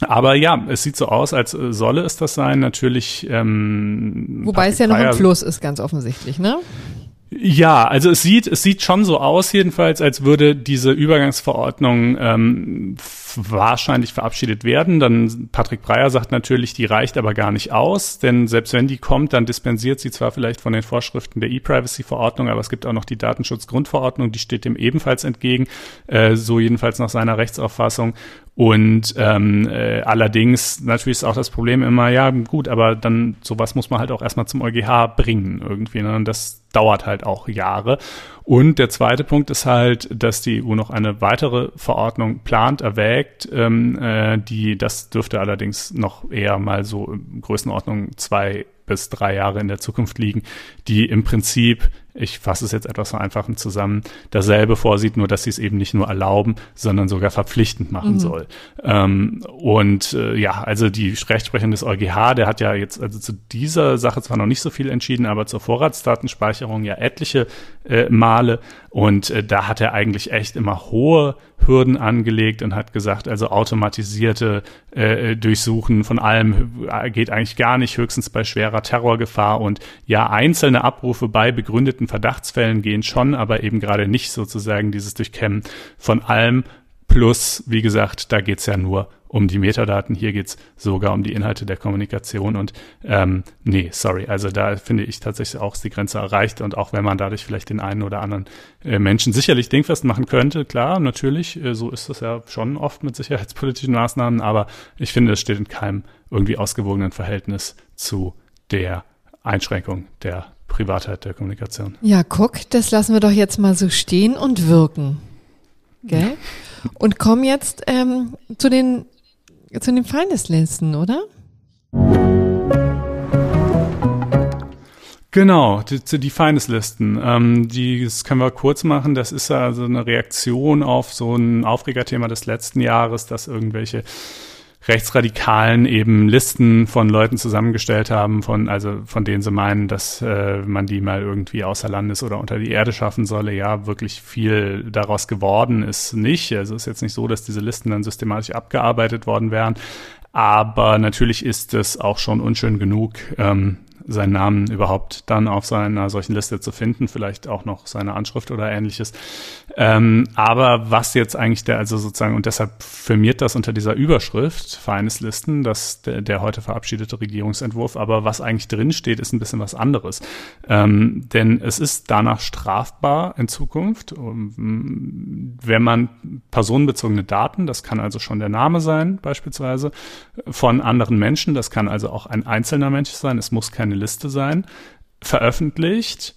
aber ja, es sieht so aus, als solle es das sein. Natürlich. Ähm, Wobei es ja noch im Fluss ist, ganz offensichtlich, ne? Ja, also es sieht, es sieht schon so aus, jedenfalls, als würde diese Übergangsverordnung ähm, wahrscheinlich verabschiedet werden. Dann Patrick Breyer sagt natürlich, die reicht aber gar nicht aus, denn selbst wenn die kommt, dann dispensiert sie zwar vielleicht von den Vorschriften der E-Privacy-Verordnung, aber es gibt auch noch die Datenschutzgrundverordnung, die steht dem ebenfalls entgegen, äh, so jedenfalls nach seiner Rechtsauffassung. Und ähm, äh, allerdings natürlich ist auch das Problem immer, ja gut, aber dann sowas muss man halt auch erstmal zum EuGH bringen irgendwie. Ne? Und das dauert halt auch Jahre. Und der zweite Punkt ist halt, dass die EU noch eine weitere Verordnung plant, erwägt, ähm, äh, die, das dürfte allerdings noch eher mal so in Größenordnung zwei bis drei Jahre in der Zukunft liegen, die im Prinzip ich fasse es jetzt etwas vereinfachend zusammen, dasselbe vorsieht, nur dass sie es eben nicht nur erlauben, sondern sogar verpflichtend machen mhm. soll. Ähm, und äh, ja, also die Rechtsprechung des EuGH, der hat ja jetzt also zu dieser Sache zwar noch nicht so viel entschieden, aber zur Vorratsdatenspeicherung ja etliche äh, Male. Und äh, da hat er eigentlich echt immer hohe Hürden angelegt und hat gesagt, also automatisierte äh, Durchsuchen von allem äh, geht eigentlich gar nicht, höchstens bei schwerer Terrorgefahr. Und ja, einzelne Abrufe bei begründeten Verdachtsfällen gehen schon, aber eben gerade nicht sozusagen dieses Durchkämmen von allem. Plus, wie gesagt, da geht's ja nur um die Metadaten. Hier geht's sogar um die Inhalte der Kommunikation. Und ähm, nee, sorry, also da finde ich tatsächlich auch die Grenze erreicht. Und auch wenn man dadurch vielleicht den einen oder anderen äh, Menschen sicherlich dingfest machen könnte, klar, natürlich, äh, so ist das ja schon oft mit sicherheitspolitischen Maßnahmen, aber ich finde, es steht in keinem irgendwie ausgewogenen Verhältnis zu der Einschränkung der Privatheit der Kommunikation. Ja, guck, das lassen wir doch jetzt mal so stehen und wirken. Gell? Und kommen jetzt ähm, zu den zu den Feindeslisten, oder? Genau, die, die Feindeslisten. Ähm, die, das können wir kurz machen. Das ist also eine Reaktion auf so ein Aufregerthema des letzten Jahres, dass irgendwelche Rechtsradikalen eben Listen von Leuten zusammengestellt haben, von, also von denen sie meinen, dass äh, man die mal irgendwie außer Landes oder unter die Erde schaffen solle. Ja, wirklich viel daraus geworden ist nicht. Also ist jetzt nicht so, dass diese Listen dann systematisch abgearbeitet worden wären. Aber natürlich ist es auch schon unschön genug, ähm, seinen Namen überhaupt dann auf seiner solchen Liste zu finden, vielleicht auch noch seine Anschrift oder ähnliches. Ähm, aber was jetzt eigentlich der, also sozusagen, und deshalb firmiert das unter dieser Überschrift, Feindeslisten, das der, der heute verabschiedete Regierungsentwurf, aber was eigentlich drin steht, ist ein bisschen was anderes. Ähm, denn es ist danach strafbar in Zukunft, wenn man personenbezogene Daten, das kann also schon der Name sein, beispielsweise, von anderen Menschen, das kann also auch ein einzelner Mensch sein, es muss keine Liste sein, veröffentlicht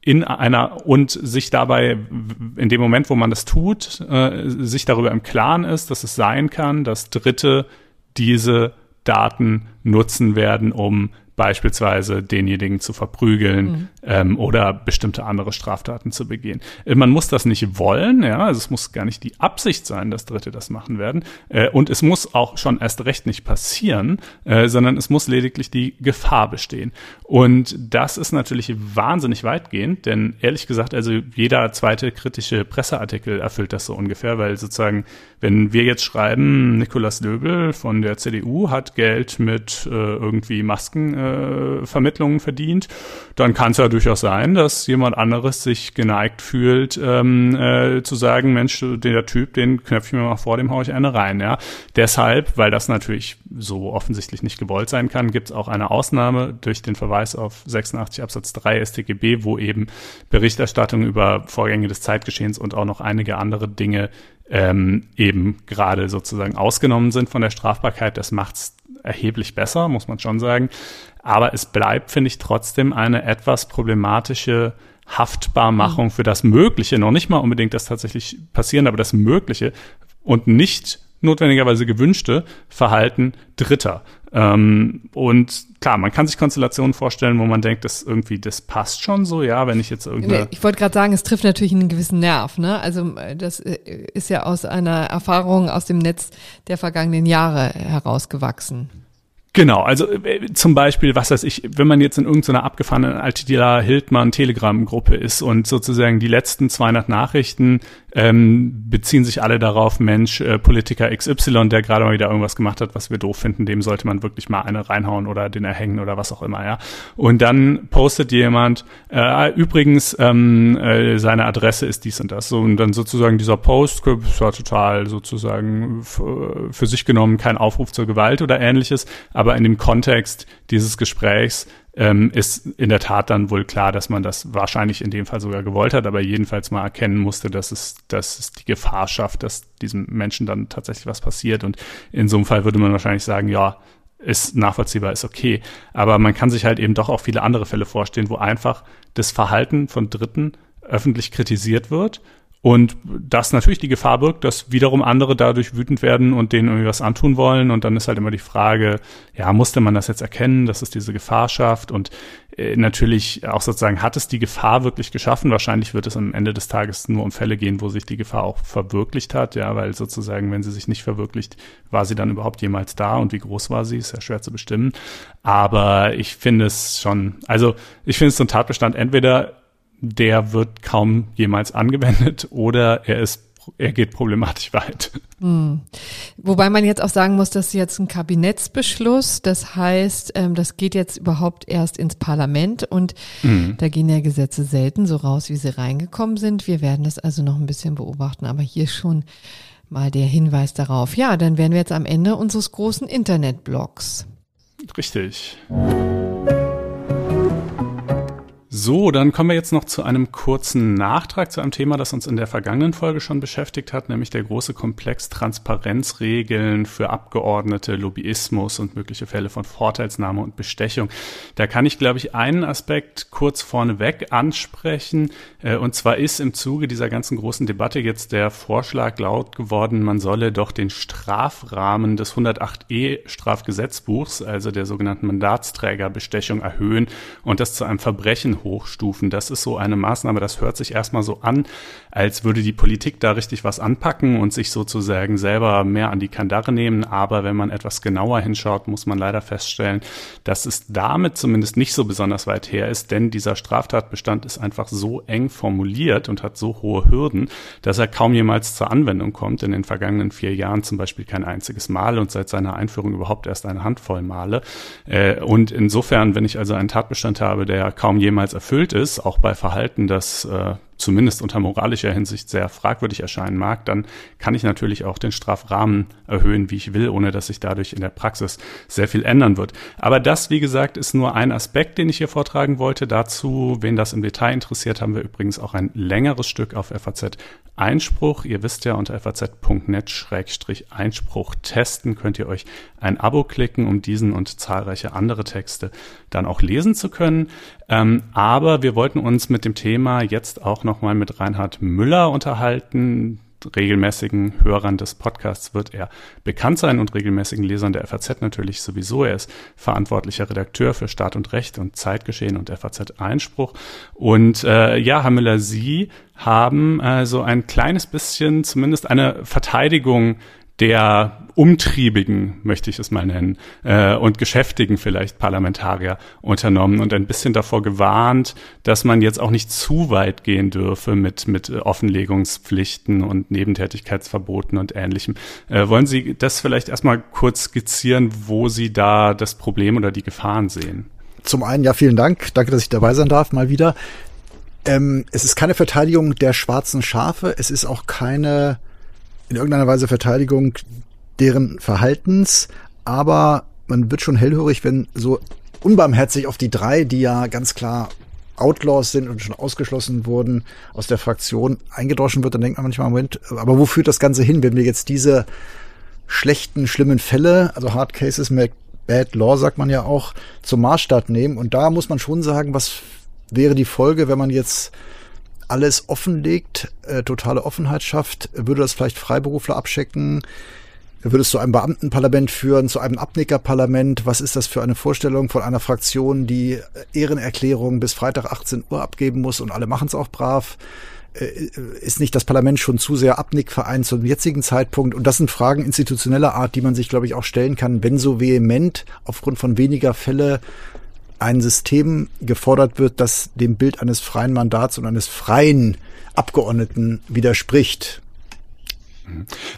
in einer und sich dabei in dem Moment, wo man das tut, äh, sich darüber im Klaren ist, dass es sein kann, dass Dritte diese Daten nutzen werden, um beispielsweise denjenigen zu verprügeln mhm. ähm, oder bestimmte andere Straftaten zu begehen. Äh, man muss das nicht wollen, ja, also es muss gar nicht die Absicht sein, dass Dritte das machen werden. Äh, und es muss auch schon erst recht nicht passieren, äh, sondern es muss lediglich die Gefahr bestehen. Und das ist natürlich wahnsinnig weitgehend, denn ehrlich gesagt, also jeder zweite kritische Presseartikel erfüllt das so ungefähr, weil sozusagen, wenn wir jetzt schreiben, Nikolaus Löbel von der CDU hat Geld mit äh, irgendwie Masken äh, Vermittlungen verdient, dann kann es ja durchaus sein, dass jemand anderes sich geneigt fühlt, ähm, äh, zu sagen, Mensch, der Typ, den knöpfe ich mir mal vor, dem haue ich eine rein. Ja, deshalb, weil das natürlich so offensichtlich nicht gewollt sein kann, gibt es auch eine Ausnahme durch den Verweis auf 86 Absatz 3 StGB, wo eben Berichterstattung über Vorgänge des Zeitgeschehens und auch noch einige andere Dinge ähm, eben gerade sozusagen ausgenommen sind von der Strafbarkeit. Das macht's erheblich besser, muss man schon sagen. Aber es bleibt, finde ich, trotzdem eine etwas problematische Haftbarmachung für das Mögliche, noch nicht mal unbedingt das tatsächlich passieren, aber das Mögliche und nicht notwendigerweise gewünschte Verhalten Dritter. Ähm, und klar, man kann sich Konstellationen vorstellen, wo man denkt, dass irgendwie das passt schon so, ja, wenn ich jetzt irgendwie. Ich wollte gerade sagen, es trifft natürlich einen gewissen Nerv, ne? Also das äh, ist ja aus einer Erfahrung aus dem Netz der vergangenen Jahre herausgewachsen. Genau, also äh, zum Beispiel, was weiß ich, wenn man jetzt in irgendeiner abgefahrenen Altidila Hildmann Telegram-Gruppe ist und sozusagen die letzten 200 Nachrichten ähm, beziehen sich alle darauf, Mensch, äh, Politiker XY, der gerade mal wieder irgendwas gemacht hat, was wir doof finden, dem sollte man wirklich mal eine reinhauen oder den erhängen oder was auch immer, ja. Und dann postet jemand, äh, übrigens, ähm, äh, seine Adresse ist dies und das. So, und dann sozusagen dieser Post war total sozusagen für sich genommen kein Aufruf zur Gewalt oder ähnliches, aber in dem Kontext dieses Gesprächs ähm, ist in der Tat dann wohl klar, dass man das wahrscheinlich in dem Fall sogar gewollt hat, aber jedenfalls mal erkennen musste, dass es, dass es die Gefahr schafft, dass diesem Menschen dann tatsächlich was passiert. Und in so einem Fall würde man wahrscheinlich sagen, ja, ist nachvollziehbar, ist okay. Aber man kann sich halt eben doch auch viele andere Fälle vorstellen, wo einfach das Verhalten von Dritten öffentlich kritisiert wird und das natürlich die Gefahr birgt, dass wiederum andere dadurch wütend werden und denen irgendwie was antun wollen. Und dann ist halt immer die Frage, ja, musste man das jetzt erkennen, dass es diese Gefahr schafft? Und äh, natürlich auch sozusagen, hat es die Gefahr wirklich geschaffen? Wahrscheinlich wird es am Ende des Tages nur um Fälle gehen, wo sich die Gefahr auch verwirklicht hat. Ja, weil sozusagen, wenn sie sich nicht verwirklicht, war sie dann überhaupt jemals da? Und wie groß war sie? Ist ja schwer zu bestimmen. Aber ich finde es schon, also ich finde es so ein Tatbestand, entweder der wird kaum jemals angewendet (laughs) oder er ist er geht problematisch weit. Hm. Wobei man jetzt auch sagen muss, das ist jetzt ein Kabinettsbeschluss. Das heißt, ähm, das geht jetzt überhaupt erst ins Parlament und mhm. da gehen ja Gesetze selten so raus, wie sie reingekommen sind. Wir werden das also noch ein bisschen beobachten, aber hier schon mal der Hinweis darauf. Ja, dann wären wir jetzt am Ende unseres großen Internetblogs. Richtig. So, dann kommen wir jetzt noch zu einem kurzen Nachtrag zu einem Thema, das uns in der vergangenen Folge schon beschäftigt hat, nämlich der große Komplex Transparenzregeln für Abgeordnete, Lobbyismus und mögliche Fälle von Vorteilsnahme und Bestechung. Da kann ich, glaube ich, einen Aspekt kurz vorneweg ansprechen. Äh, und zwar ist im Zuge dieser ganzen großen Debatte jetzt der Vorschlag laut geworden, man solle doch den Strafrahmen des 108e Strafgesetzbuchs, also der sogenannten Mandatsträgerbestechung, erhöhen und das zu einem Verbrechen hochstufen. Das ist so eine Maßnahme, das hört sich erstmal so an, als würde die Politik da richtig was anpacken und sich sozusagen selber mehr an die Kandare nehmen. Aber wenn man etwas genauer hinschaut, muss man leider feststellen, dass es damit zumindest nicht so besonders weit her ist, denn dieser Straftatbestand ist einfach so eng formuliert und hat so hohe Hürden, dass er kaum jemals zur Anwendung kommt. In den vergangenen vier Jahren zum Beispiel kein einziges Mal und seit seiner Einführung überhaupt erst eine Handvoll Male. Äh, und insofern, wenn ich also einen Tatbestand habe, der kaum jemals erfüllt ist, auch bei Verhalten, das äh, zumindest unter moralischer Hinsicht sehr fragwürdig erscheinen mag, dann kann ich natürlich auch den Strafrahmen erhöhen, wie ich will, ohne dass sich dadurch in der Praxis sehr viel ändern wird. Aber das, wie gesagt, ist nur ein Aspekt, den ich hier vortragen wollte. Dazu, wen das im Detail interessiert, haben wir übrigens auch ein längeres Stück auf FAZ Einspruch. Ihr wisst ja, unter faz.net-einspruch testen könnt ihr euch ein Abo klicken, um diesen und zahlreiche andere Texte dann auch lesen zu können. Ähm, aber wir wollten uns mit dem Thema jetzt auch nochmal mit Reinhard Müller unterhalten. Regelmäßigen Hörern des Podcasts wird er bekannt sein und regelmäßigen Lesern der FAZ natürlich sowieso. Er ist verantwortlicher Redakteur für Staat und Recht und Zeitgeschehen und FAZ Einspruch. Und äh, ja, Herr Müller, Sie haben äh, so ein kleines bisschen zumindest eine Verteidigung der umtriebigen, möchte ich es mal nennen, äh, und geschäftigen vielleicht Parlamentarier unternommen und ein bisschen davor gewarnt, dass man jetzt auch nicht zu weit gehen dürfe mit, mit Offenlegungspflichten und Nebentätigkeitsverboten und ähnlichem. Äh, wollen Sie das vielleicht erstmal kurz skizzieren, wo Sie da das Problem oder die Gefahren sehen? zum einen, ja, vielen Dank. Danke, dass ich dabei sein darf, mal wieder. Ähm, es ist keine Verteidigung der schwarzen Schafe. Es ist auch keine in irgendeiner Weise Verteidigung deren Verhaltens. Aber man wird schon hellhörig, wenn so unbarmherzig auf die drei, die ja ganz klar Outlaws sind und schon ausgeschlossen wurden aus der Fraktion eingedroschen wird, dann denkt man manchmal, Moment, aber wo führt das Ganze hin, wenn wir jetzt diese schlechten, schlimmen Fälle, also Hard Cases, Bad Law sagt man ja auch, zum Maßstab nehmen. Und da muss man schon sagen, was wäre die Folge, wenn man jetzt alles offenlegt, äh, totale Offenheit schafft, würde das vielleicht Freiberufler abchecken, würde es zu einem Beamtenparlament führen, zu einem Abnickerparlament? Was ist das für eine Vorstellung von einer Fraktion, die Ehrenerklärung bis Freitag 18 Uhr abgeben muss und alle machen es auch brav? Äh, ist nicht das Parlament schon zu sehr Abnickverein zum jetzigen Zeitpunkt? Und das sind Fragen institutioneller Art, die man sich, glaube ich, auch stellen kann, wenn so vehement aufgrund von weniger Fälle ein System gefordert wird, das dem Bild eines freien Mandats und eines freien Abgeordneten widerspricht.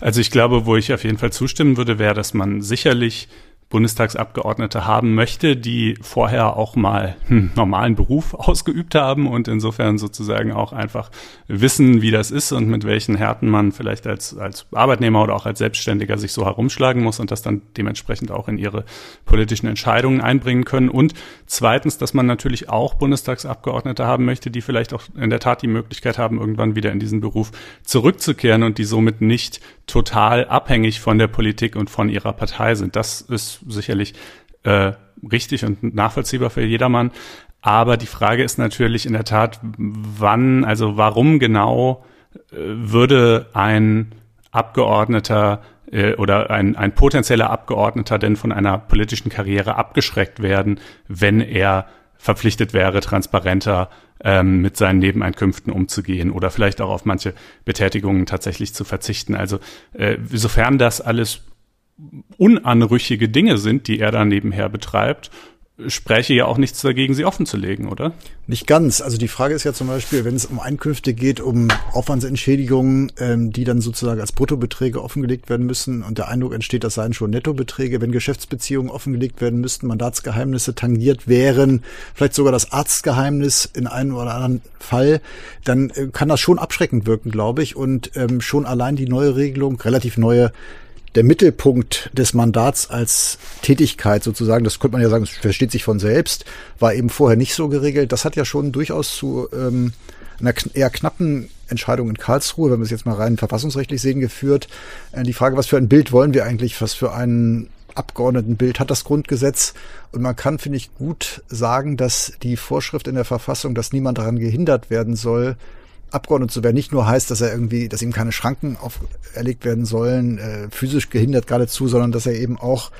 Also ich glaube, wo ich auf jeden Fall zustimmen würde, wäre, dass man sicherlich Bundestagsabgeordnete haben möchte, die vorher auch mal einen normalen Beruf (laughs) ausgeübt haben und insofern sozusagen auch einfach wissen, wie das ist und mit welchen Härten man vielleicht als, als Arbeitnehmer oder auch als Selbstständiger sich so herumschlagen muss und das dann dementsprechend auch in ihre politischen Entscheidungen einbringen können. Und zweitens, dass man natürlich auch Bundestagsabgeordnete haben möchte, die vielleicht auch in der Tat die Möglichkeit haben, irgendwann wieder in diesen Beruf zurückzukehren und die somit nicht total abhängig von der Politik und von ihrer Partei sind. Das ist sicherlich äh, richtig und nachvollziehbar für jedermann. Aber die Frage ist natürlich in der Tat, wann, also warum genau äh, würde ein Abgeordneter äh, oder ein, ein potenzieller Abgeordneter denn von einer politischen Karriere abgeschreckt werden, wenn er verpflichtet wäre, transparenter ähm, mit seinen Nebeneinkünften umzugehen oder vielleicht auch auf manche Betätigungen tatsächlich zu verzichten. Also äh, sofern das alles unanrüchige Dinge sind, die er da nebenher betreibt, spreche ja auch nichts dagegen, sie offenzulegen, oder? Nicht ganz. Also die Frage ist ja zum Beispiel, wenn es um Einkünfte geht, um Aufwandsentschädigungen, ähm, die dann sozusagen als Bruttobeträge offengelegt werden müssen und der Eindruck entsteht, das seien schon Nettobeträge, wenn Geschäftsbeziehungen offengelegt werden müssten, Mandatsgeheimnisse tangiert wären, vielleicht sogar das Arztgeheimnis in einem oder anderen Fall, dann äh, kann das schon abschreckend wirken, glaube ich. Und ähm, schon allein die neue Regelung, relativ neue der Mittelpunkt des Mandats als Tätigkeit sozusagen, das könnte man ja sagen, das versteht sich von selbst, war eben vorher nicht so geregelt. Das hat ja schon durchaus zu ähm, einer eher knappen Entscheidung in Karlsruhe, wenn wir es jetzt mal rein verfassungsrechtlich sehen, geführt. Äh, die Frage, was für ein Bild wollen wir eigentlich, was für ein Abgeordnetenbild hat das Grundgesetz? Und man kann, finde ich, gut sagen, dass die Vorschrift in der Verfassung, dass niemand daran gehindert werden soll, Abgeordnet zu werden nicht nur heißt, dass er irgendwie, dass ihm keine Schranken auferlegt werden sollen, äh, physisch gehindert geradezu, sondern dass er eben auch,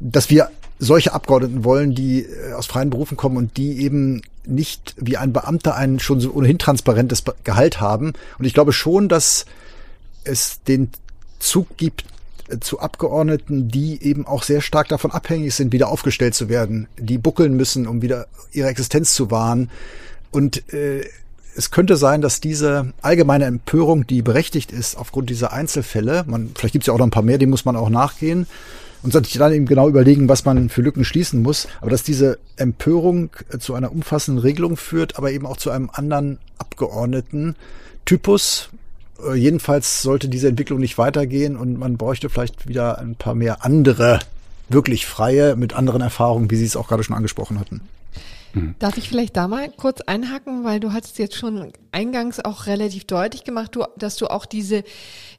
dass wir solche Abgeordneten wollen, die äh, aus freien Berufen kommen und die eben nicht wie ein Beamter ein schon so ohnehin transparentes Gehalt haben. Und ich glaube schon, dass es den Zug gibt äh, zu Abgeordneten, die eben auch sehr stark davon abhängig sind, wieder aufgestellt zu werden, die buckeln müssen, um wieder ihre Existenz zu wahren. Und äh, es könnte sein, dass diese allgemeine Empörung, die berechtigt ist aufgrund dieser Einzelfälle, man, vielleicht gibt es ja auch noch ein paar mehr, die muss man auch nachgehen und sich dann eben genau überlegen, was man für Lücken schließen muss, aber dass diese Empörung äh, zu einer umfassenden Regelung führt, aber eben auch zu einem anderen Abgeordneten-Typus. Äh, jedenfalls sollte diese Entwicklung nicht weitergehen und man bräuchte vielleicht wieder ein paar mehr andere, wirklich freie, mit anderen Erfahrungen, wie Sie es auch gerade schon angesprochen hatten. Darf ich vielleicht da mal kurz einhaken, weil du hast jetzt schon eingangs auch relativ deutlich gemacht, du, dass du auch diese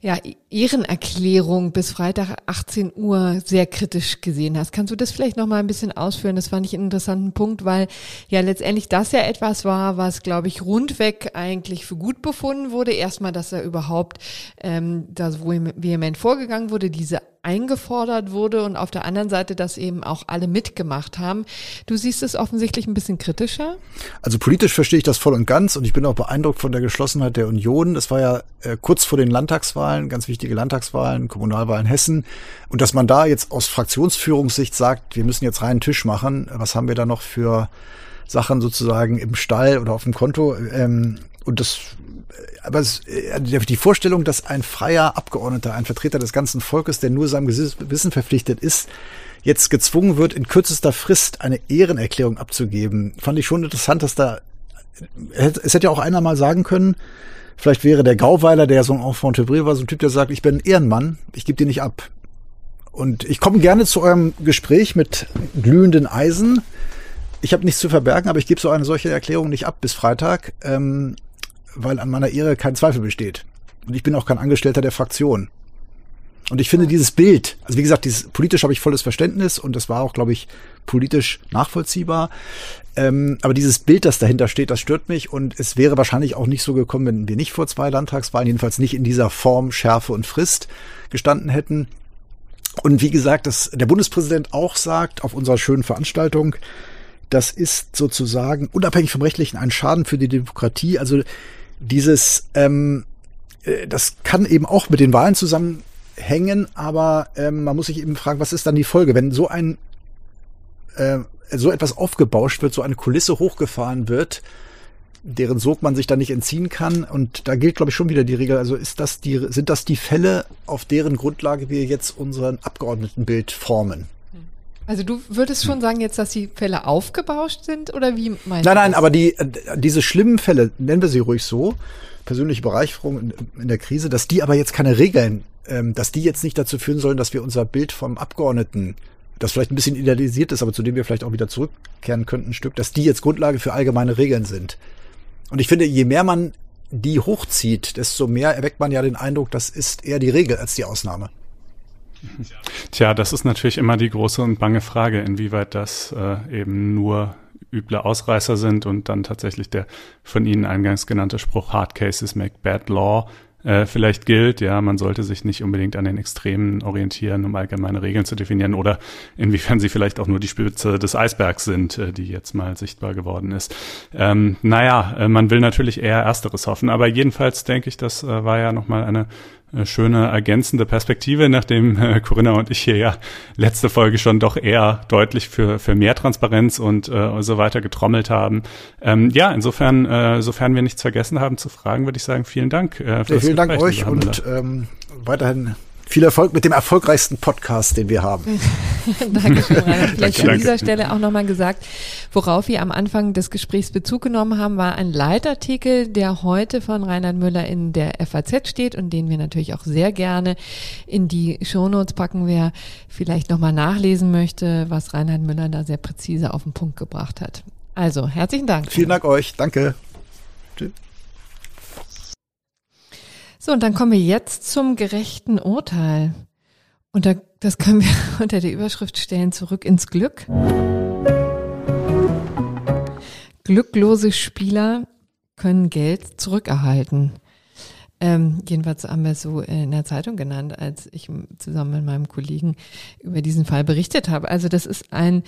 ja, Ehrenerklärung bis Freitag 18 Uhr sehr kritisch gesehen hast. Kannst du das vielleicht noch mal ein bisschen ausführen? Das fand ich einen interessanten Punkt, weil ja letztendlich das ja etwas war, was glaube ich rundweg eigentlich für gut befunden wurde. Erstmal, dass er überhaupt ähm, da so vehement vorgegangen wurde, diese eingefordert wurde und auf der anderen Seite, dass eben auch alle mitgemacht haben. Du siehst es offensichtlich ein bisschen kritischer? Also politisch verstehe ich das voll und ganz und ich bin auch beeindruckt von der Geschlossenheit der Union. Es war ja äh, kurz vor den Landtagswahlen, ganz wichtige Landtagswahlen, Kommunalwahlen Hessen. Und dass man da jetzt aus Fraktionsführungssicht sagt, wir müssen jetzt reinen Tisch machen, was haben wir da noch für Sachen sozusagen im Stall oder auf dem Konto? Ähm, und das aber es, äh, die Vorstellung, dass ein freier Abgeordneter, ein Vertreter des ganzen Volkes, der nur seinem Gewissen verpflichtet ist, jetzt gezwungen wird, in kürzester Frist eine Ehrenerklärung abzugeben, fand ich schon interessant, dass da, es hätte ja auch einer mal sagen können, vielleicht wäre der Gauweiler, der so ein Enfant terrible war, so ein Typ, der sagt, ich bin Ehrenmann, ich gebe dir nicht ab. Und ich komme gerne zu eurem Gespräch mit glühenden Eisen. Ich habe nichts zu verbergen, aber ich gebe so eine solche Erklärung nicht ab bis Freitag, ähm, weil an meiner Ehre kein Zweifel besteht. Und ich bin auch kein Angestellter der Fraktion. Und ich finde dieses Bild, also wie gesagt, dieses, politisch habe ich volles Verständnis und das war auch, glaube ich, politisch nachvollziehbar. Ähm, aber dieses Bild, das dahinter steht, das stört mich und es wäre wahrscheinlich auch nicht so gekommen, wenn wir nicht vor zwei Landtagswahlen, jedenfalls nicht in dieser Form, Schärfe und Frist gestanden hätten. Und wie gesagt, dass der Bundespräsident auch sagt auf unserer schönen Veranstaltung, das ist sozusagen unabhängig vom Rechtlichen ein Schaden für die Demokratie. Also dieses, ähm, äh, das kann eben auch mit den Wahlen zusammenhängen, aber ähm, man muss sich eben fragen, was ist dann die Folge, wenn so ein äh, so etwas aufgebauscht wird, so eine Kulisse hochgefahren wird, deren Sog man sich da nicht entziehen kann. Und da gilt, glaube ich, schon wieder die Regel. Also ist das die, sind das die Fälle, auf deren Grundlage wir jetzt unseren Abgeordnetenbild formen? Also du würdest schon sagen jetzt, dass die Fälle aufgebauscht sind oder wie meinst du? Nein, nein, aber die, diese schlimmen Fälle, nennen wir sie ruhig so, persönliche Bereicherung in, in der Krise, dass die aber jetzt keine Regeln, ähm, dass die jetzt nicht dazu führen sollen, dass wir unser Bild vom Abgeordneten das vielleicht ein bisschen idealisiert ist, aber zu dem wir vielleicht auch wieder zurückkehren könnten, ein Stück, dass die jetzt Grundlage für allgemeine Regeln sind. Und ich finde, je mehr man die hochzieht, desto mehr erweckt man ja den Eindruck, das ist eher die Regel als die Ausnahme. Tja, das ist natürlich immer die große und bange Frage, inwieweit das äh, eben nur üble Ausreißer sind und dann tatsächlich der von Ihnen eingangs genannte Spruch Hard Cases make bad law äh, vielleicht gilt. Ja, man sollte sich nicht unbedingt an den Extremen orientieren, um allgemeine Regeln zu definieren oder inwiefern sie vielleicht auch nur die Spitze des Eisbergs sind, äh, die jetzt mal sichtbar geworden ist. Ähm, naja, äh, man will natürlich eher Ersteres hoffen, aber jedenfalls denke ich, das war ja nochmal eine schöne ergänzende Perspektive, nachdem äh, Corinna und ich hier ja letzte Folge schon doch eher deutlich für, für mehr Transparenz und äh, so weiter getrommelt haben. Ähm, ja, insofern, äh, sofern wir nichts vergessen haben zu fragen, würde ich sagen, vielen Dank. Äh, für ja, vielen Dank euch und ähm, weiterhin viel Erfolg mit dem erfolgreichsten Podcast, den wir haben. (laughs) Dankeschön, Rainer. (laughs) Vielleicht danke, an dieser Stelle auch nochmal gesagt, worauf wir am Anfang des Gesprächs Bezug genommen haben, war ein Leitartikel, der heute von Reinhard Müller in der FAZ steht und den wir natürlich auch sehr gerne in die Shownotes packen, wer vielleicht nochmal nachlesen möchte, was Reinhard Müller da sehr präzise auf den Punkt gebracht hat. Also, herzlichen Dank. Vielen Dank euch. Danke. Tschüss. So, und dann kommen wir jetzt zum gerechten Urteil. Und da, das können wir (laughs) unter der Überschrift stellen, zurück ins Glück. Glücklose Spieler können Geld zurückerhalten. Ähm, jedenfalls haben wir es so in der Zeitung genannt, als ich zusammen mit meinem Kollegen über diesen Fall berichtet habe. Also das ist ein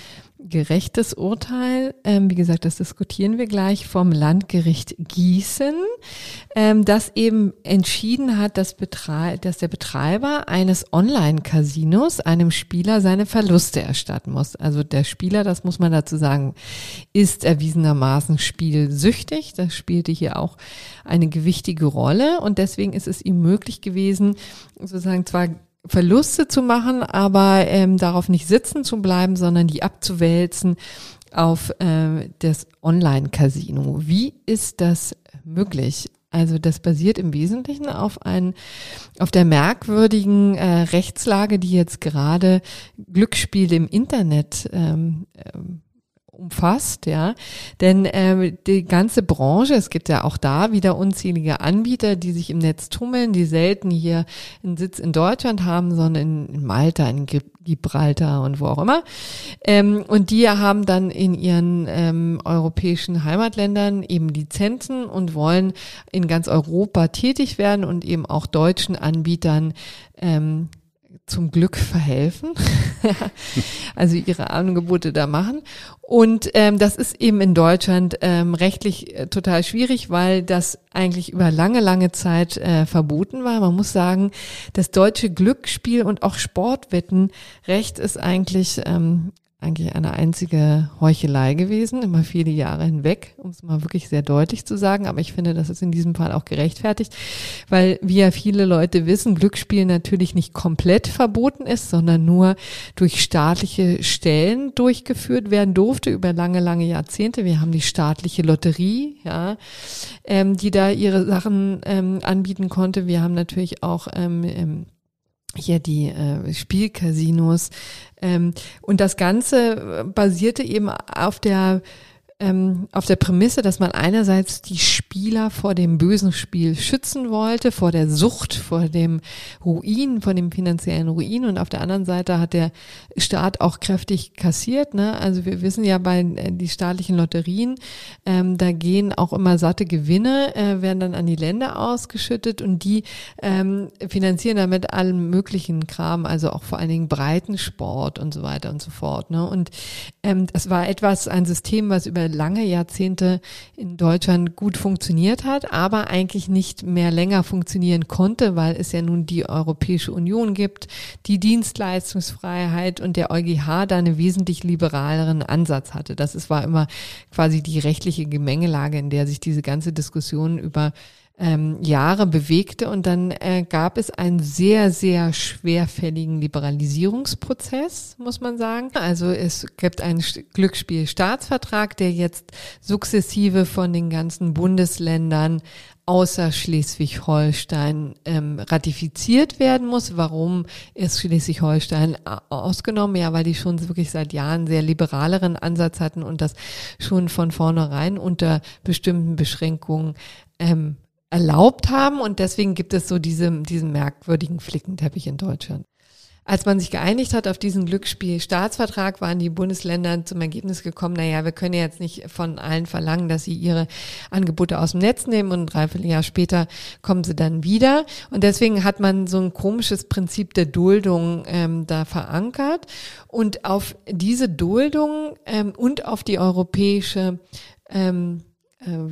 gerechtes Urteil. Ähm, wie gesagt, das diskutieren wir gleich vom Landgericht Gießen, ähm, das eben entschieden hat, dass, dass der Betreiber eines Online-Casinos einem Spieler seine Verluste erstatten muss. Also der Spieler, das muss man dazu sagen, ist erwiesenermaßen spielsüchtig. Das spielte hier auch eine gewichtige Rolle und deswegen ist es ihm möglich gewesen, sozusagen zwar Verluste zu machen, aber ähm, darauf nicht sitzen zu bleiben, sondern die abzuwälzen auf äh, das Online-Casino. Wie ist das möglich? Also das basiert im Wesentlichen auf ein, auf der merkwürdigen äh, Rechtslage, die jetzt gerade Glücksspiele im Internet ähm, ähm, umfasst, ja. Denn ähm, die ganze Branche, es gibt ja auch da wieder unzählige Anbieter, die sich im Netz tummeln, die selten hier einen Sitz in Deutschland haben, sondern in Malta, in Gibraltar und wo auch immer. Ähm, und die haben dann in ihren ähm, europäischen Heimatländern eben Lizenzen und wollen in ganz Europa tätig werden und eben auch deutschen Anbietern ähm, zum Glück verhelfen, (laughs) (laughs) also ihre Angebote da machen. Und ähm, das ist eben in Deutschland ähm, rechtlich äh, total schwierig, weil das eigentlich über lange, lange Zeit äh, verboten war. Man muss sagen, das deutsche Glücksspiel und auch Sportwettenrecht ist eigentlich ähm, eigentlich eine einzige Heuchelei gewesen, immer viele Jahre hinweg, um es mal wirklich sehr deutlich zu sagen. Aber ich finde, das ist in diesem Fall auch gerechtfertigt, weil wie ja viele Leute wissen, Glücksspiel natürlich nicht komplett verboten ist, sondern nur durch staatliche Stellen durchgeführt werden durfte über lange, lange Jahrzehnte. Wir haben die staatliche Lotterie, ja, ähm, die da ihre Sachen ähm, anbieten konnte. Wir haben natürlich auch ähm, hier die äh, Spielcasinos. Ähm, und das Ganze basierte eben auf der ähm, auf der Prämisse, dass man einerseits die Spieler vor dem bösen Spiel schützen wollte, vor der Sucht, vor dem Ruin, vor dem finanziellen Ruin und auf der anderen Seite hat der Staat auch kräftig kassiert. Ne? Also wir wissen ja bei äh, die staatlichen Lotterien, ähm, da gehen auch immer satte Gewinne, äh, werden dann an die Länder ausgeschüttet und die ähm, finanzieren damit allen möglichen Kram, also auch vor allen Dingen Breitensport und so weiter und so fort. Ne? Und ähm, das war etwas, ein System, was über lange Jahrzehnte in Deutschland gut funktioniert hat, aber eigentlich nicht mehr länger funktionieren konnte, weil es ja nun die Europäische Union gibt, die Dienstleistungsfreiheit und der EuGH da einen wesentlich liberaleren Ansatz hatte. Das ist, war immer quasi die rechtliche Gemengelage, in der sich diese ganze Diskussion über ähm, Jahre bewegte und dann äh, gab es einen sehr, sehr schwerfälligen Liberalisierungsprozess, muss man sagen. Also es gibt einen Glücksspielstaatsvertrag, der jetzt sukzessive von den ganzen Bundesländern außer Schleswig-Holstein ähm, ratifiziert werden muss. Warum ist Schleswig-Holstein ausgenommen? Ja, weil die schon wirklich seit Jahren sehr liberaleren Ansatz hatten und das schon von vornherein unter bestimmten Beschränkungen ähm, erlaubt haben und deswegen gibt es so diese, diesen merkwürdigen Flickenteppich in Deutschland. Als man sich geeinigt hat auf diesen Glücksspielstaatsvertrag, waren die Bundesländer zum Ergebnis gekommen, naja, wir können jetzt nicht von allen verlangen, dass sie ihre Angebote aus dem Netz nehmen und ein Dreivierteljahr später kommen sie dann wieder. Und deswegen hat man so ein komisches Prinzip der Duldung ähm, da verankert. Und auf diese Duldung ähm, und auf die europäische ähm, äh,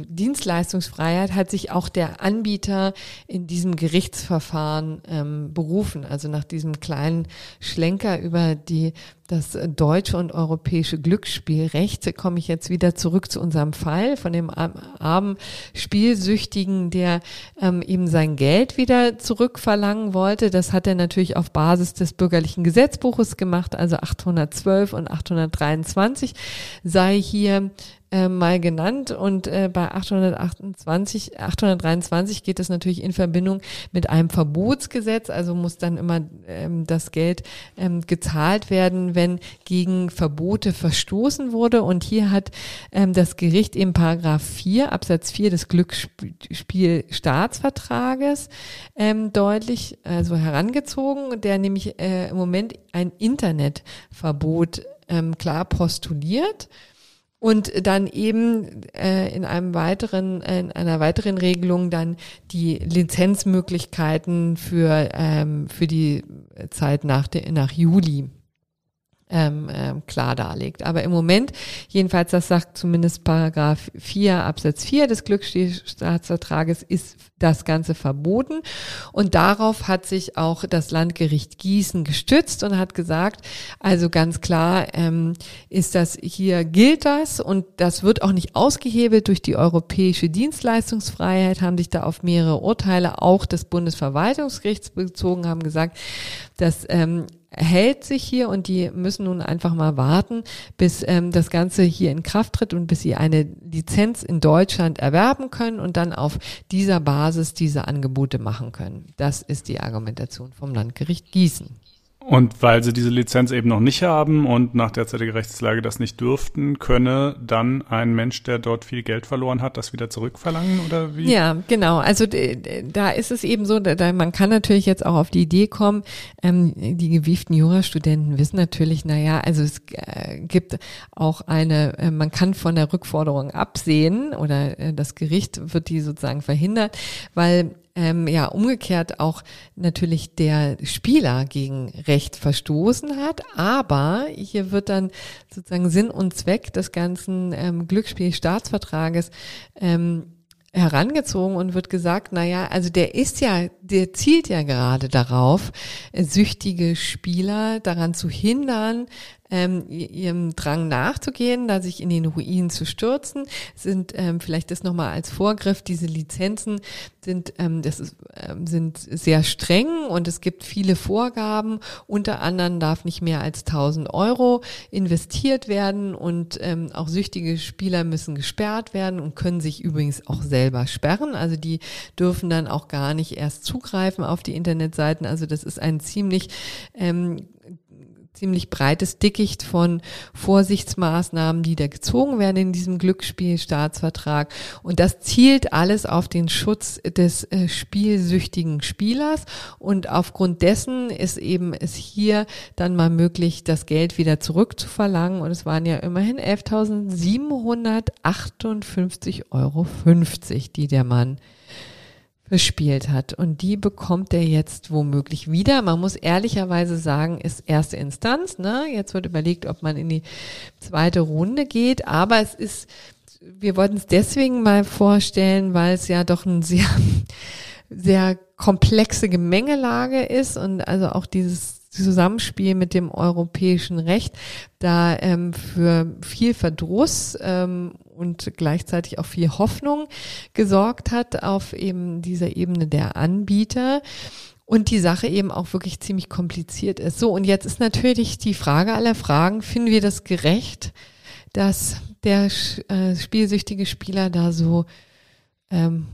Dienstleistungsfreiheit hat sich auch der Anbieter in diesem Gerichtsverfahren ähm, berufen. Also nach diesem kleinen Schlenker über die das deutsche und europäische Glücksspielrecht komme ich jetzt wieder zurück zu unserem Fall von dem armen Spielsüchtigen, der ähm, eben sein Geld wieder zurückverlangen wollte. Das hat er natürlich auf Basis des bürgerlichen Gesetzbuches gemacht, also 812 und 823 sei hier äh, mal genannt. Und äh, bei 828, 823 geht es natürlich in Verbindung mit einem Verbotsgesetz, also muss dann immer ähm, das Geld ähm, gezahlt werden, wenn gegen Verbote verstoßen wurde. Und hier hat ähm, das Gericht im Paragraph 4 Absatz 4 des Glücksspielstaatsvertrages ähm, deutlich also herangezogen, der nämlich äh, im Moment ein Internetverbot ähm, klar postuliert und dann eben äh, in einem weiteren, in einer weiteren Regelung dann die Lizenzmöglichkeiten für ähm, für die Zeit nach der nach Juli ähm, ähm, klar darlegt. Aber im Moment, jedenfalls das sagt zumindest Paragraph 4 Absatz 4 des Glücksstaatsvertrages, ist das Ganze verboten. Und darauf hat sich auch das Landgericht Gießen gestützt und hat gesagt, also ganz klar ähm, ist das hier gilt das und das wird auch nicht ausgehebelt durch die europäische Dienstleistungsfreiheit, haben sich da auf mehrere Urteile auch des Bundesverwaltungsgerichts bezogen, haben gesagt, dass ähm, hält sich hier und die müssen nun einfach mal warten, bis ähm, das Ganze hier in Kraft tritt und bis sie eine Lizenz in Deutschland erwerben können und dann auf dieser Basis diese Angebote machen können. Das ist die Argumentation vom Landgericht Gießen. Und weil sie diese Lizenz eben noch nicht haben und nach derzeitiger Rechtslage das nicht dürften, könne dann ein Mensch, der dort viel Geld verloren hat, das wieder zurückverlangen oder wie? Ja, genau. Also da ist es eben so, da, man kann natürlich jetzt auch auf die Idee kommen, ähm, die gewieften Jurastudenten wissen natürlich, naja, also es äh, gibt auch eine, äh, man kann von der Rückforderung absehen oder äh, das Gericht wird die sozusagen verhindert, weil ähm, ja umgekehrt auch natürlich der Spieler gegen Recht verstoßen hat. Aber hier wird dann sozusagen Sinn und Zweck des ganzen ähm, Glücksspielstaatsvertrages ähm, herangezogen und wird gesagt, na ja, also der ist ja, der zielt ja gerade darauf, süchtige Spieler daran zu hindern, ähm, ihrem Drang nachzugehen, da sich in den Ruin zu stürzen, sind ähm, vielleicht das nochmal als Vorgriff, diese Lizenzen sind, ähm, das ist, ähm, sind sehr streng und es gibt viele Vorgaben. Unter anderem darf nicht mehr als 1000 Euro investiert werden und ähm, auch süchtige Spieler müssen gesperrt werden und können sich übrigens auch selber sperren. Also die dürfen dann auch gar nicht erst zugreifen auf die Internetseiten. Also das ist ein ziemlich ähm, ziemlich breites Dickicht von Vorsichtsmaßnahmen, die da gezogen werden in diesem Glücksspielstaatsvertrag. Und das zielt alles auf den Schutz des äh, spielsüchtigen Spielers. Und aufgrund dessen ist eben es hier dann mal möglich, das Geld wieder zurückzuverlangen. Und es waren ja immerhin 11.758,50 Euro, die der Mann gespielt hat. Und die bekommt er jetzt womöglich wieder. Man muss ehrlicherweise sagen, ist erste Instanz. Ne? Jetzt wird überlegt, ob man in die zweite Runde geht. Aber es ist, wir wollten es deswegen mal vorstellen, weil es ja doch ein sehr, (laughs) sehr komplexe Gemengelage ist und also auch dieses Zusammenspiel mit dem europäischen Recht da ähm, für viel Verdruss ähm, und gleichzeitig auch viel Hoffnung gesorgt hat auf eben dieser Ebene der Anbieter und die Sache eben auch wirklich ziemlich kompliziert ist. So, und jetzt ist natürlich die Frage aller Fragen, finden wir das gerecht, dass der äh, spielsüchtige Spieler da so ähm,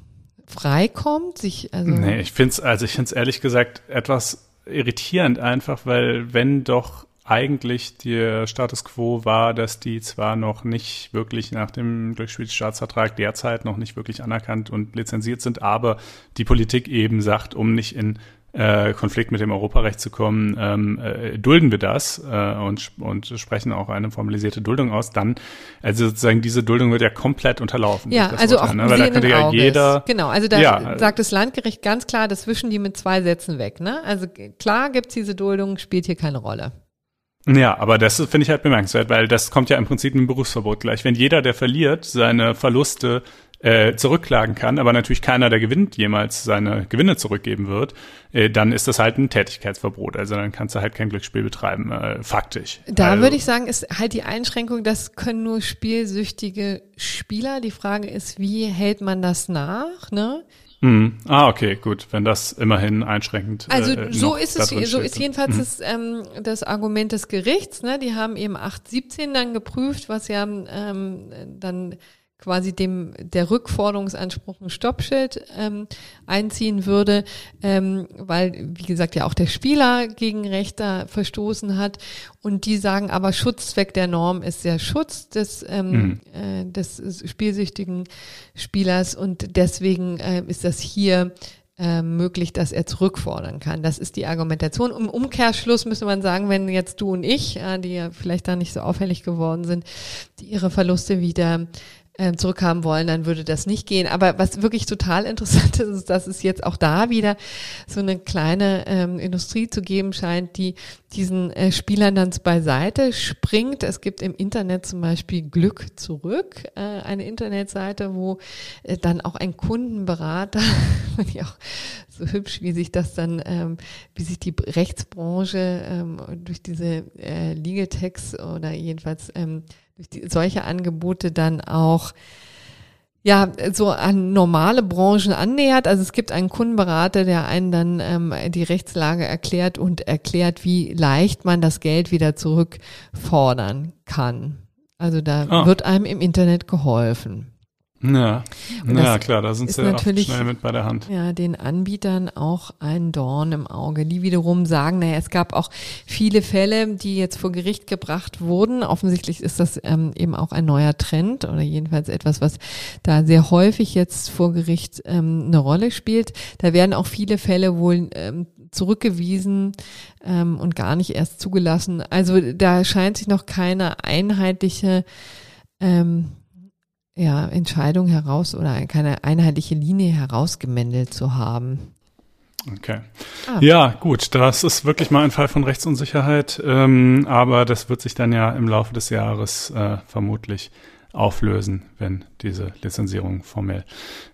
freikommt, sich also Nee, ich finde es also ich finde es ehrlich gesagt etwas irritierend einfach, weil wenn doch eigentlich der Status quo war, dass die zwar noch nicht wirklich nach dem Glücksspielstaatsvertrag derzeit noch nicht wirklich anerkannt und lizenziert sind, aber die Politik eben sagt, um nicht in äh, Konflikt mit dem Europarecht zu kommen, ähm, äh, dulden wir das äh, und, und sprechen auch eine formalisierte Duldung aus, dann, also sozusagen diese Duldung wird ja komplett unterlaufen. Ja, also Urteil, auch ne? Weil da könnte ja jeder. Genau, also da ja, sagt das Landgericht ganz klar, das wischen die mit zwei Sätzen weg. Ne? Also klar gibt's diese Duldung, spielt hier keine Rolle. Ja, aber das finde ich halt bemerkenswert, weil das kommt ja im Prinzip mit dem Berufsverbot gleich. Wenn jeder, der verliert, seine Verluste äh, zurückklagen kann, aber natürlich keiner, der gewinnt, jemals seine Gewinne zurückgeben wird, äh, dann ist das halt ein Tätigkeitsverbot. Also dann kannst du halt kein Glücksspiel betreiben, äh, faktisch. Da also, würde ich sagen, ist halt die Einschränkung, das können nur spielsüchtige Spieler. Die Frage ist, wie hält man das nach? Ne? Mhm. Ah, okay, gut, wenn das immerhin einschränkend. Also äh, so ist es, so ist jedenfalls mhm. das, ähm, das Argument des Gerichts. Ne? Die haben eben 817 dann geprüft, was ja ähm, dann quasi dem der Rückforderungsanspruch ein Stoppschild ähm, einziehen würde, ähm, weil wie gesagt ja auch der Spieler gegen Rechter verstoßen hat und die sagen aber Schutzzweck der Norm ist der Schutz des ähm, mhm. äh, des spielsüchtigen Spielers und deswegen äh, ist das hier äh, möglich, dass er zurückfordern kann. Das ist die Argumentation. Im Umkehrschluss müsste man sagen, wenn jetzt du und ich, äh, die ja vielleicht da nicht so auffällig geworden sind, die ihre Verluste wieder äh, zurückhaben wollen, dann würde das nicht gehen. Aber was wirklich total interessant ist, ist, dass es jetzt auch da wieder so eine kleine ähm, Industrie zu geben scheint, die diesen äh, Spielern dann beiseite springt. Es gibt im Internet zum Beispiel Glück zurück, äh, eine Internetseite, wo äh, dann auch ein Kundenberater, (laughs) fand ich auch so hübsch, wie sich das dann, ähm, wie sich die Rechtsbranche ähm, durch diese äh, Legal Techs oder jedenfalls ähm, durch die, solche Angebote dann auch ja, so an normale Branchen annähert. Also es gibt einen Kundenberater, der einen dann ähm, die Rechtslage erklärt und erklärt, wie leicht man das Geld wieder zurückfordern kann. Also da ah. wird einem im Internet geholfen. Ja, ja klar, da sind sie natürlich, schnell mit bei der Hand. Ja, den Anbietern auch ein Dorn im Auge, die wiederum sagen, naja, es gab auch viele Fälle, die jetzt vor Gericht gebracht wurden. Offensichtlich ist das ähm, eben auch ein neuer Trend oder jedenfalls etwas, was da sehr häufig jetzt vor Gericht ähm, eine Rolle spielt. Da werden auch viele Fälle wohl ähm, zurückgewiesen ähm, und gar nicht erst zugelassen. Also da scheint sich noch keine einheitliche ähm, ja, Entscheidung heraus oder keine einheitliche Linie herausgemändelt zu haben. Okay. Ah. Ja, gut, das ist wirklich mal ein Fall von Rechtsunsicherheit, ähm, aber das wird sich dann ja im Laufe des Jahres äh, vermutlich auflösen, wenn diese Lizenzierungen formell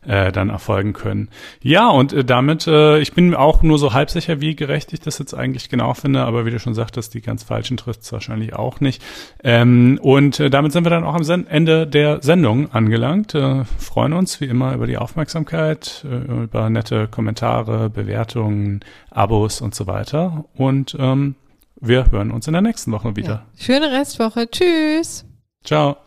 äh, dann erfolgen können. Ja, und äh, damit, äh, ich bin auch nur so halb sicher, wie gerecht ich das jetzt eigentlich genau finde, aber wie du schon sagtest, die ganz falschen trifft es wahrscheinlich auch nicht. Ähm, und äh, damit sind wir dann auch am Sen Ende der Sendung angelangt. Äh, freuen uns wie immer über die Aufmerksamkeit, äh, über nette Kommentare, Bewertungen, Abos und so weiter. Und ähm, wir hören uns in der nächsten Woche wieder. Ja. Schöne Restwoche. Tschüss. Ciao.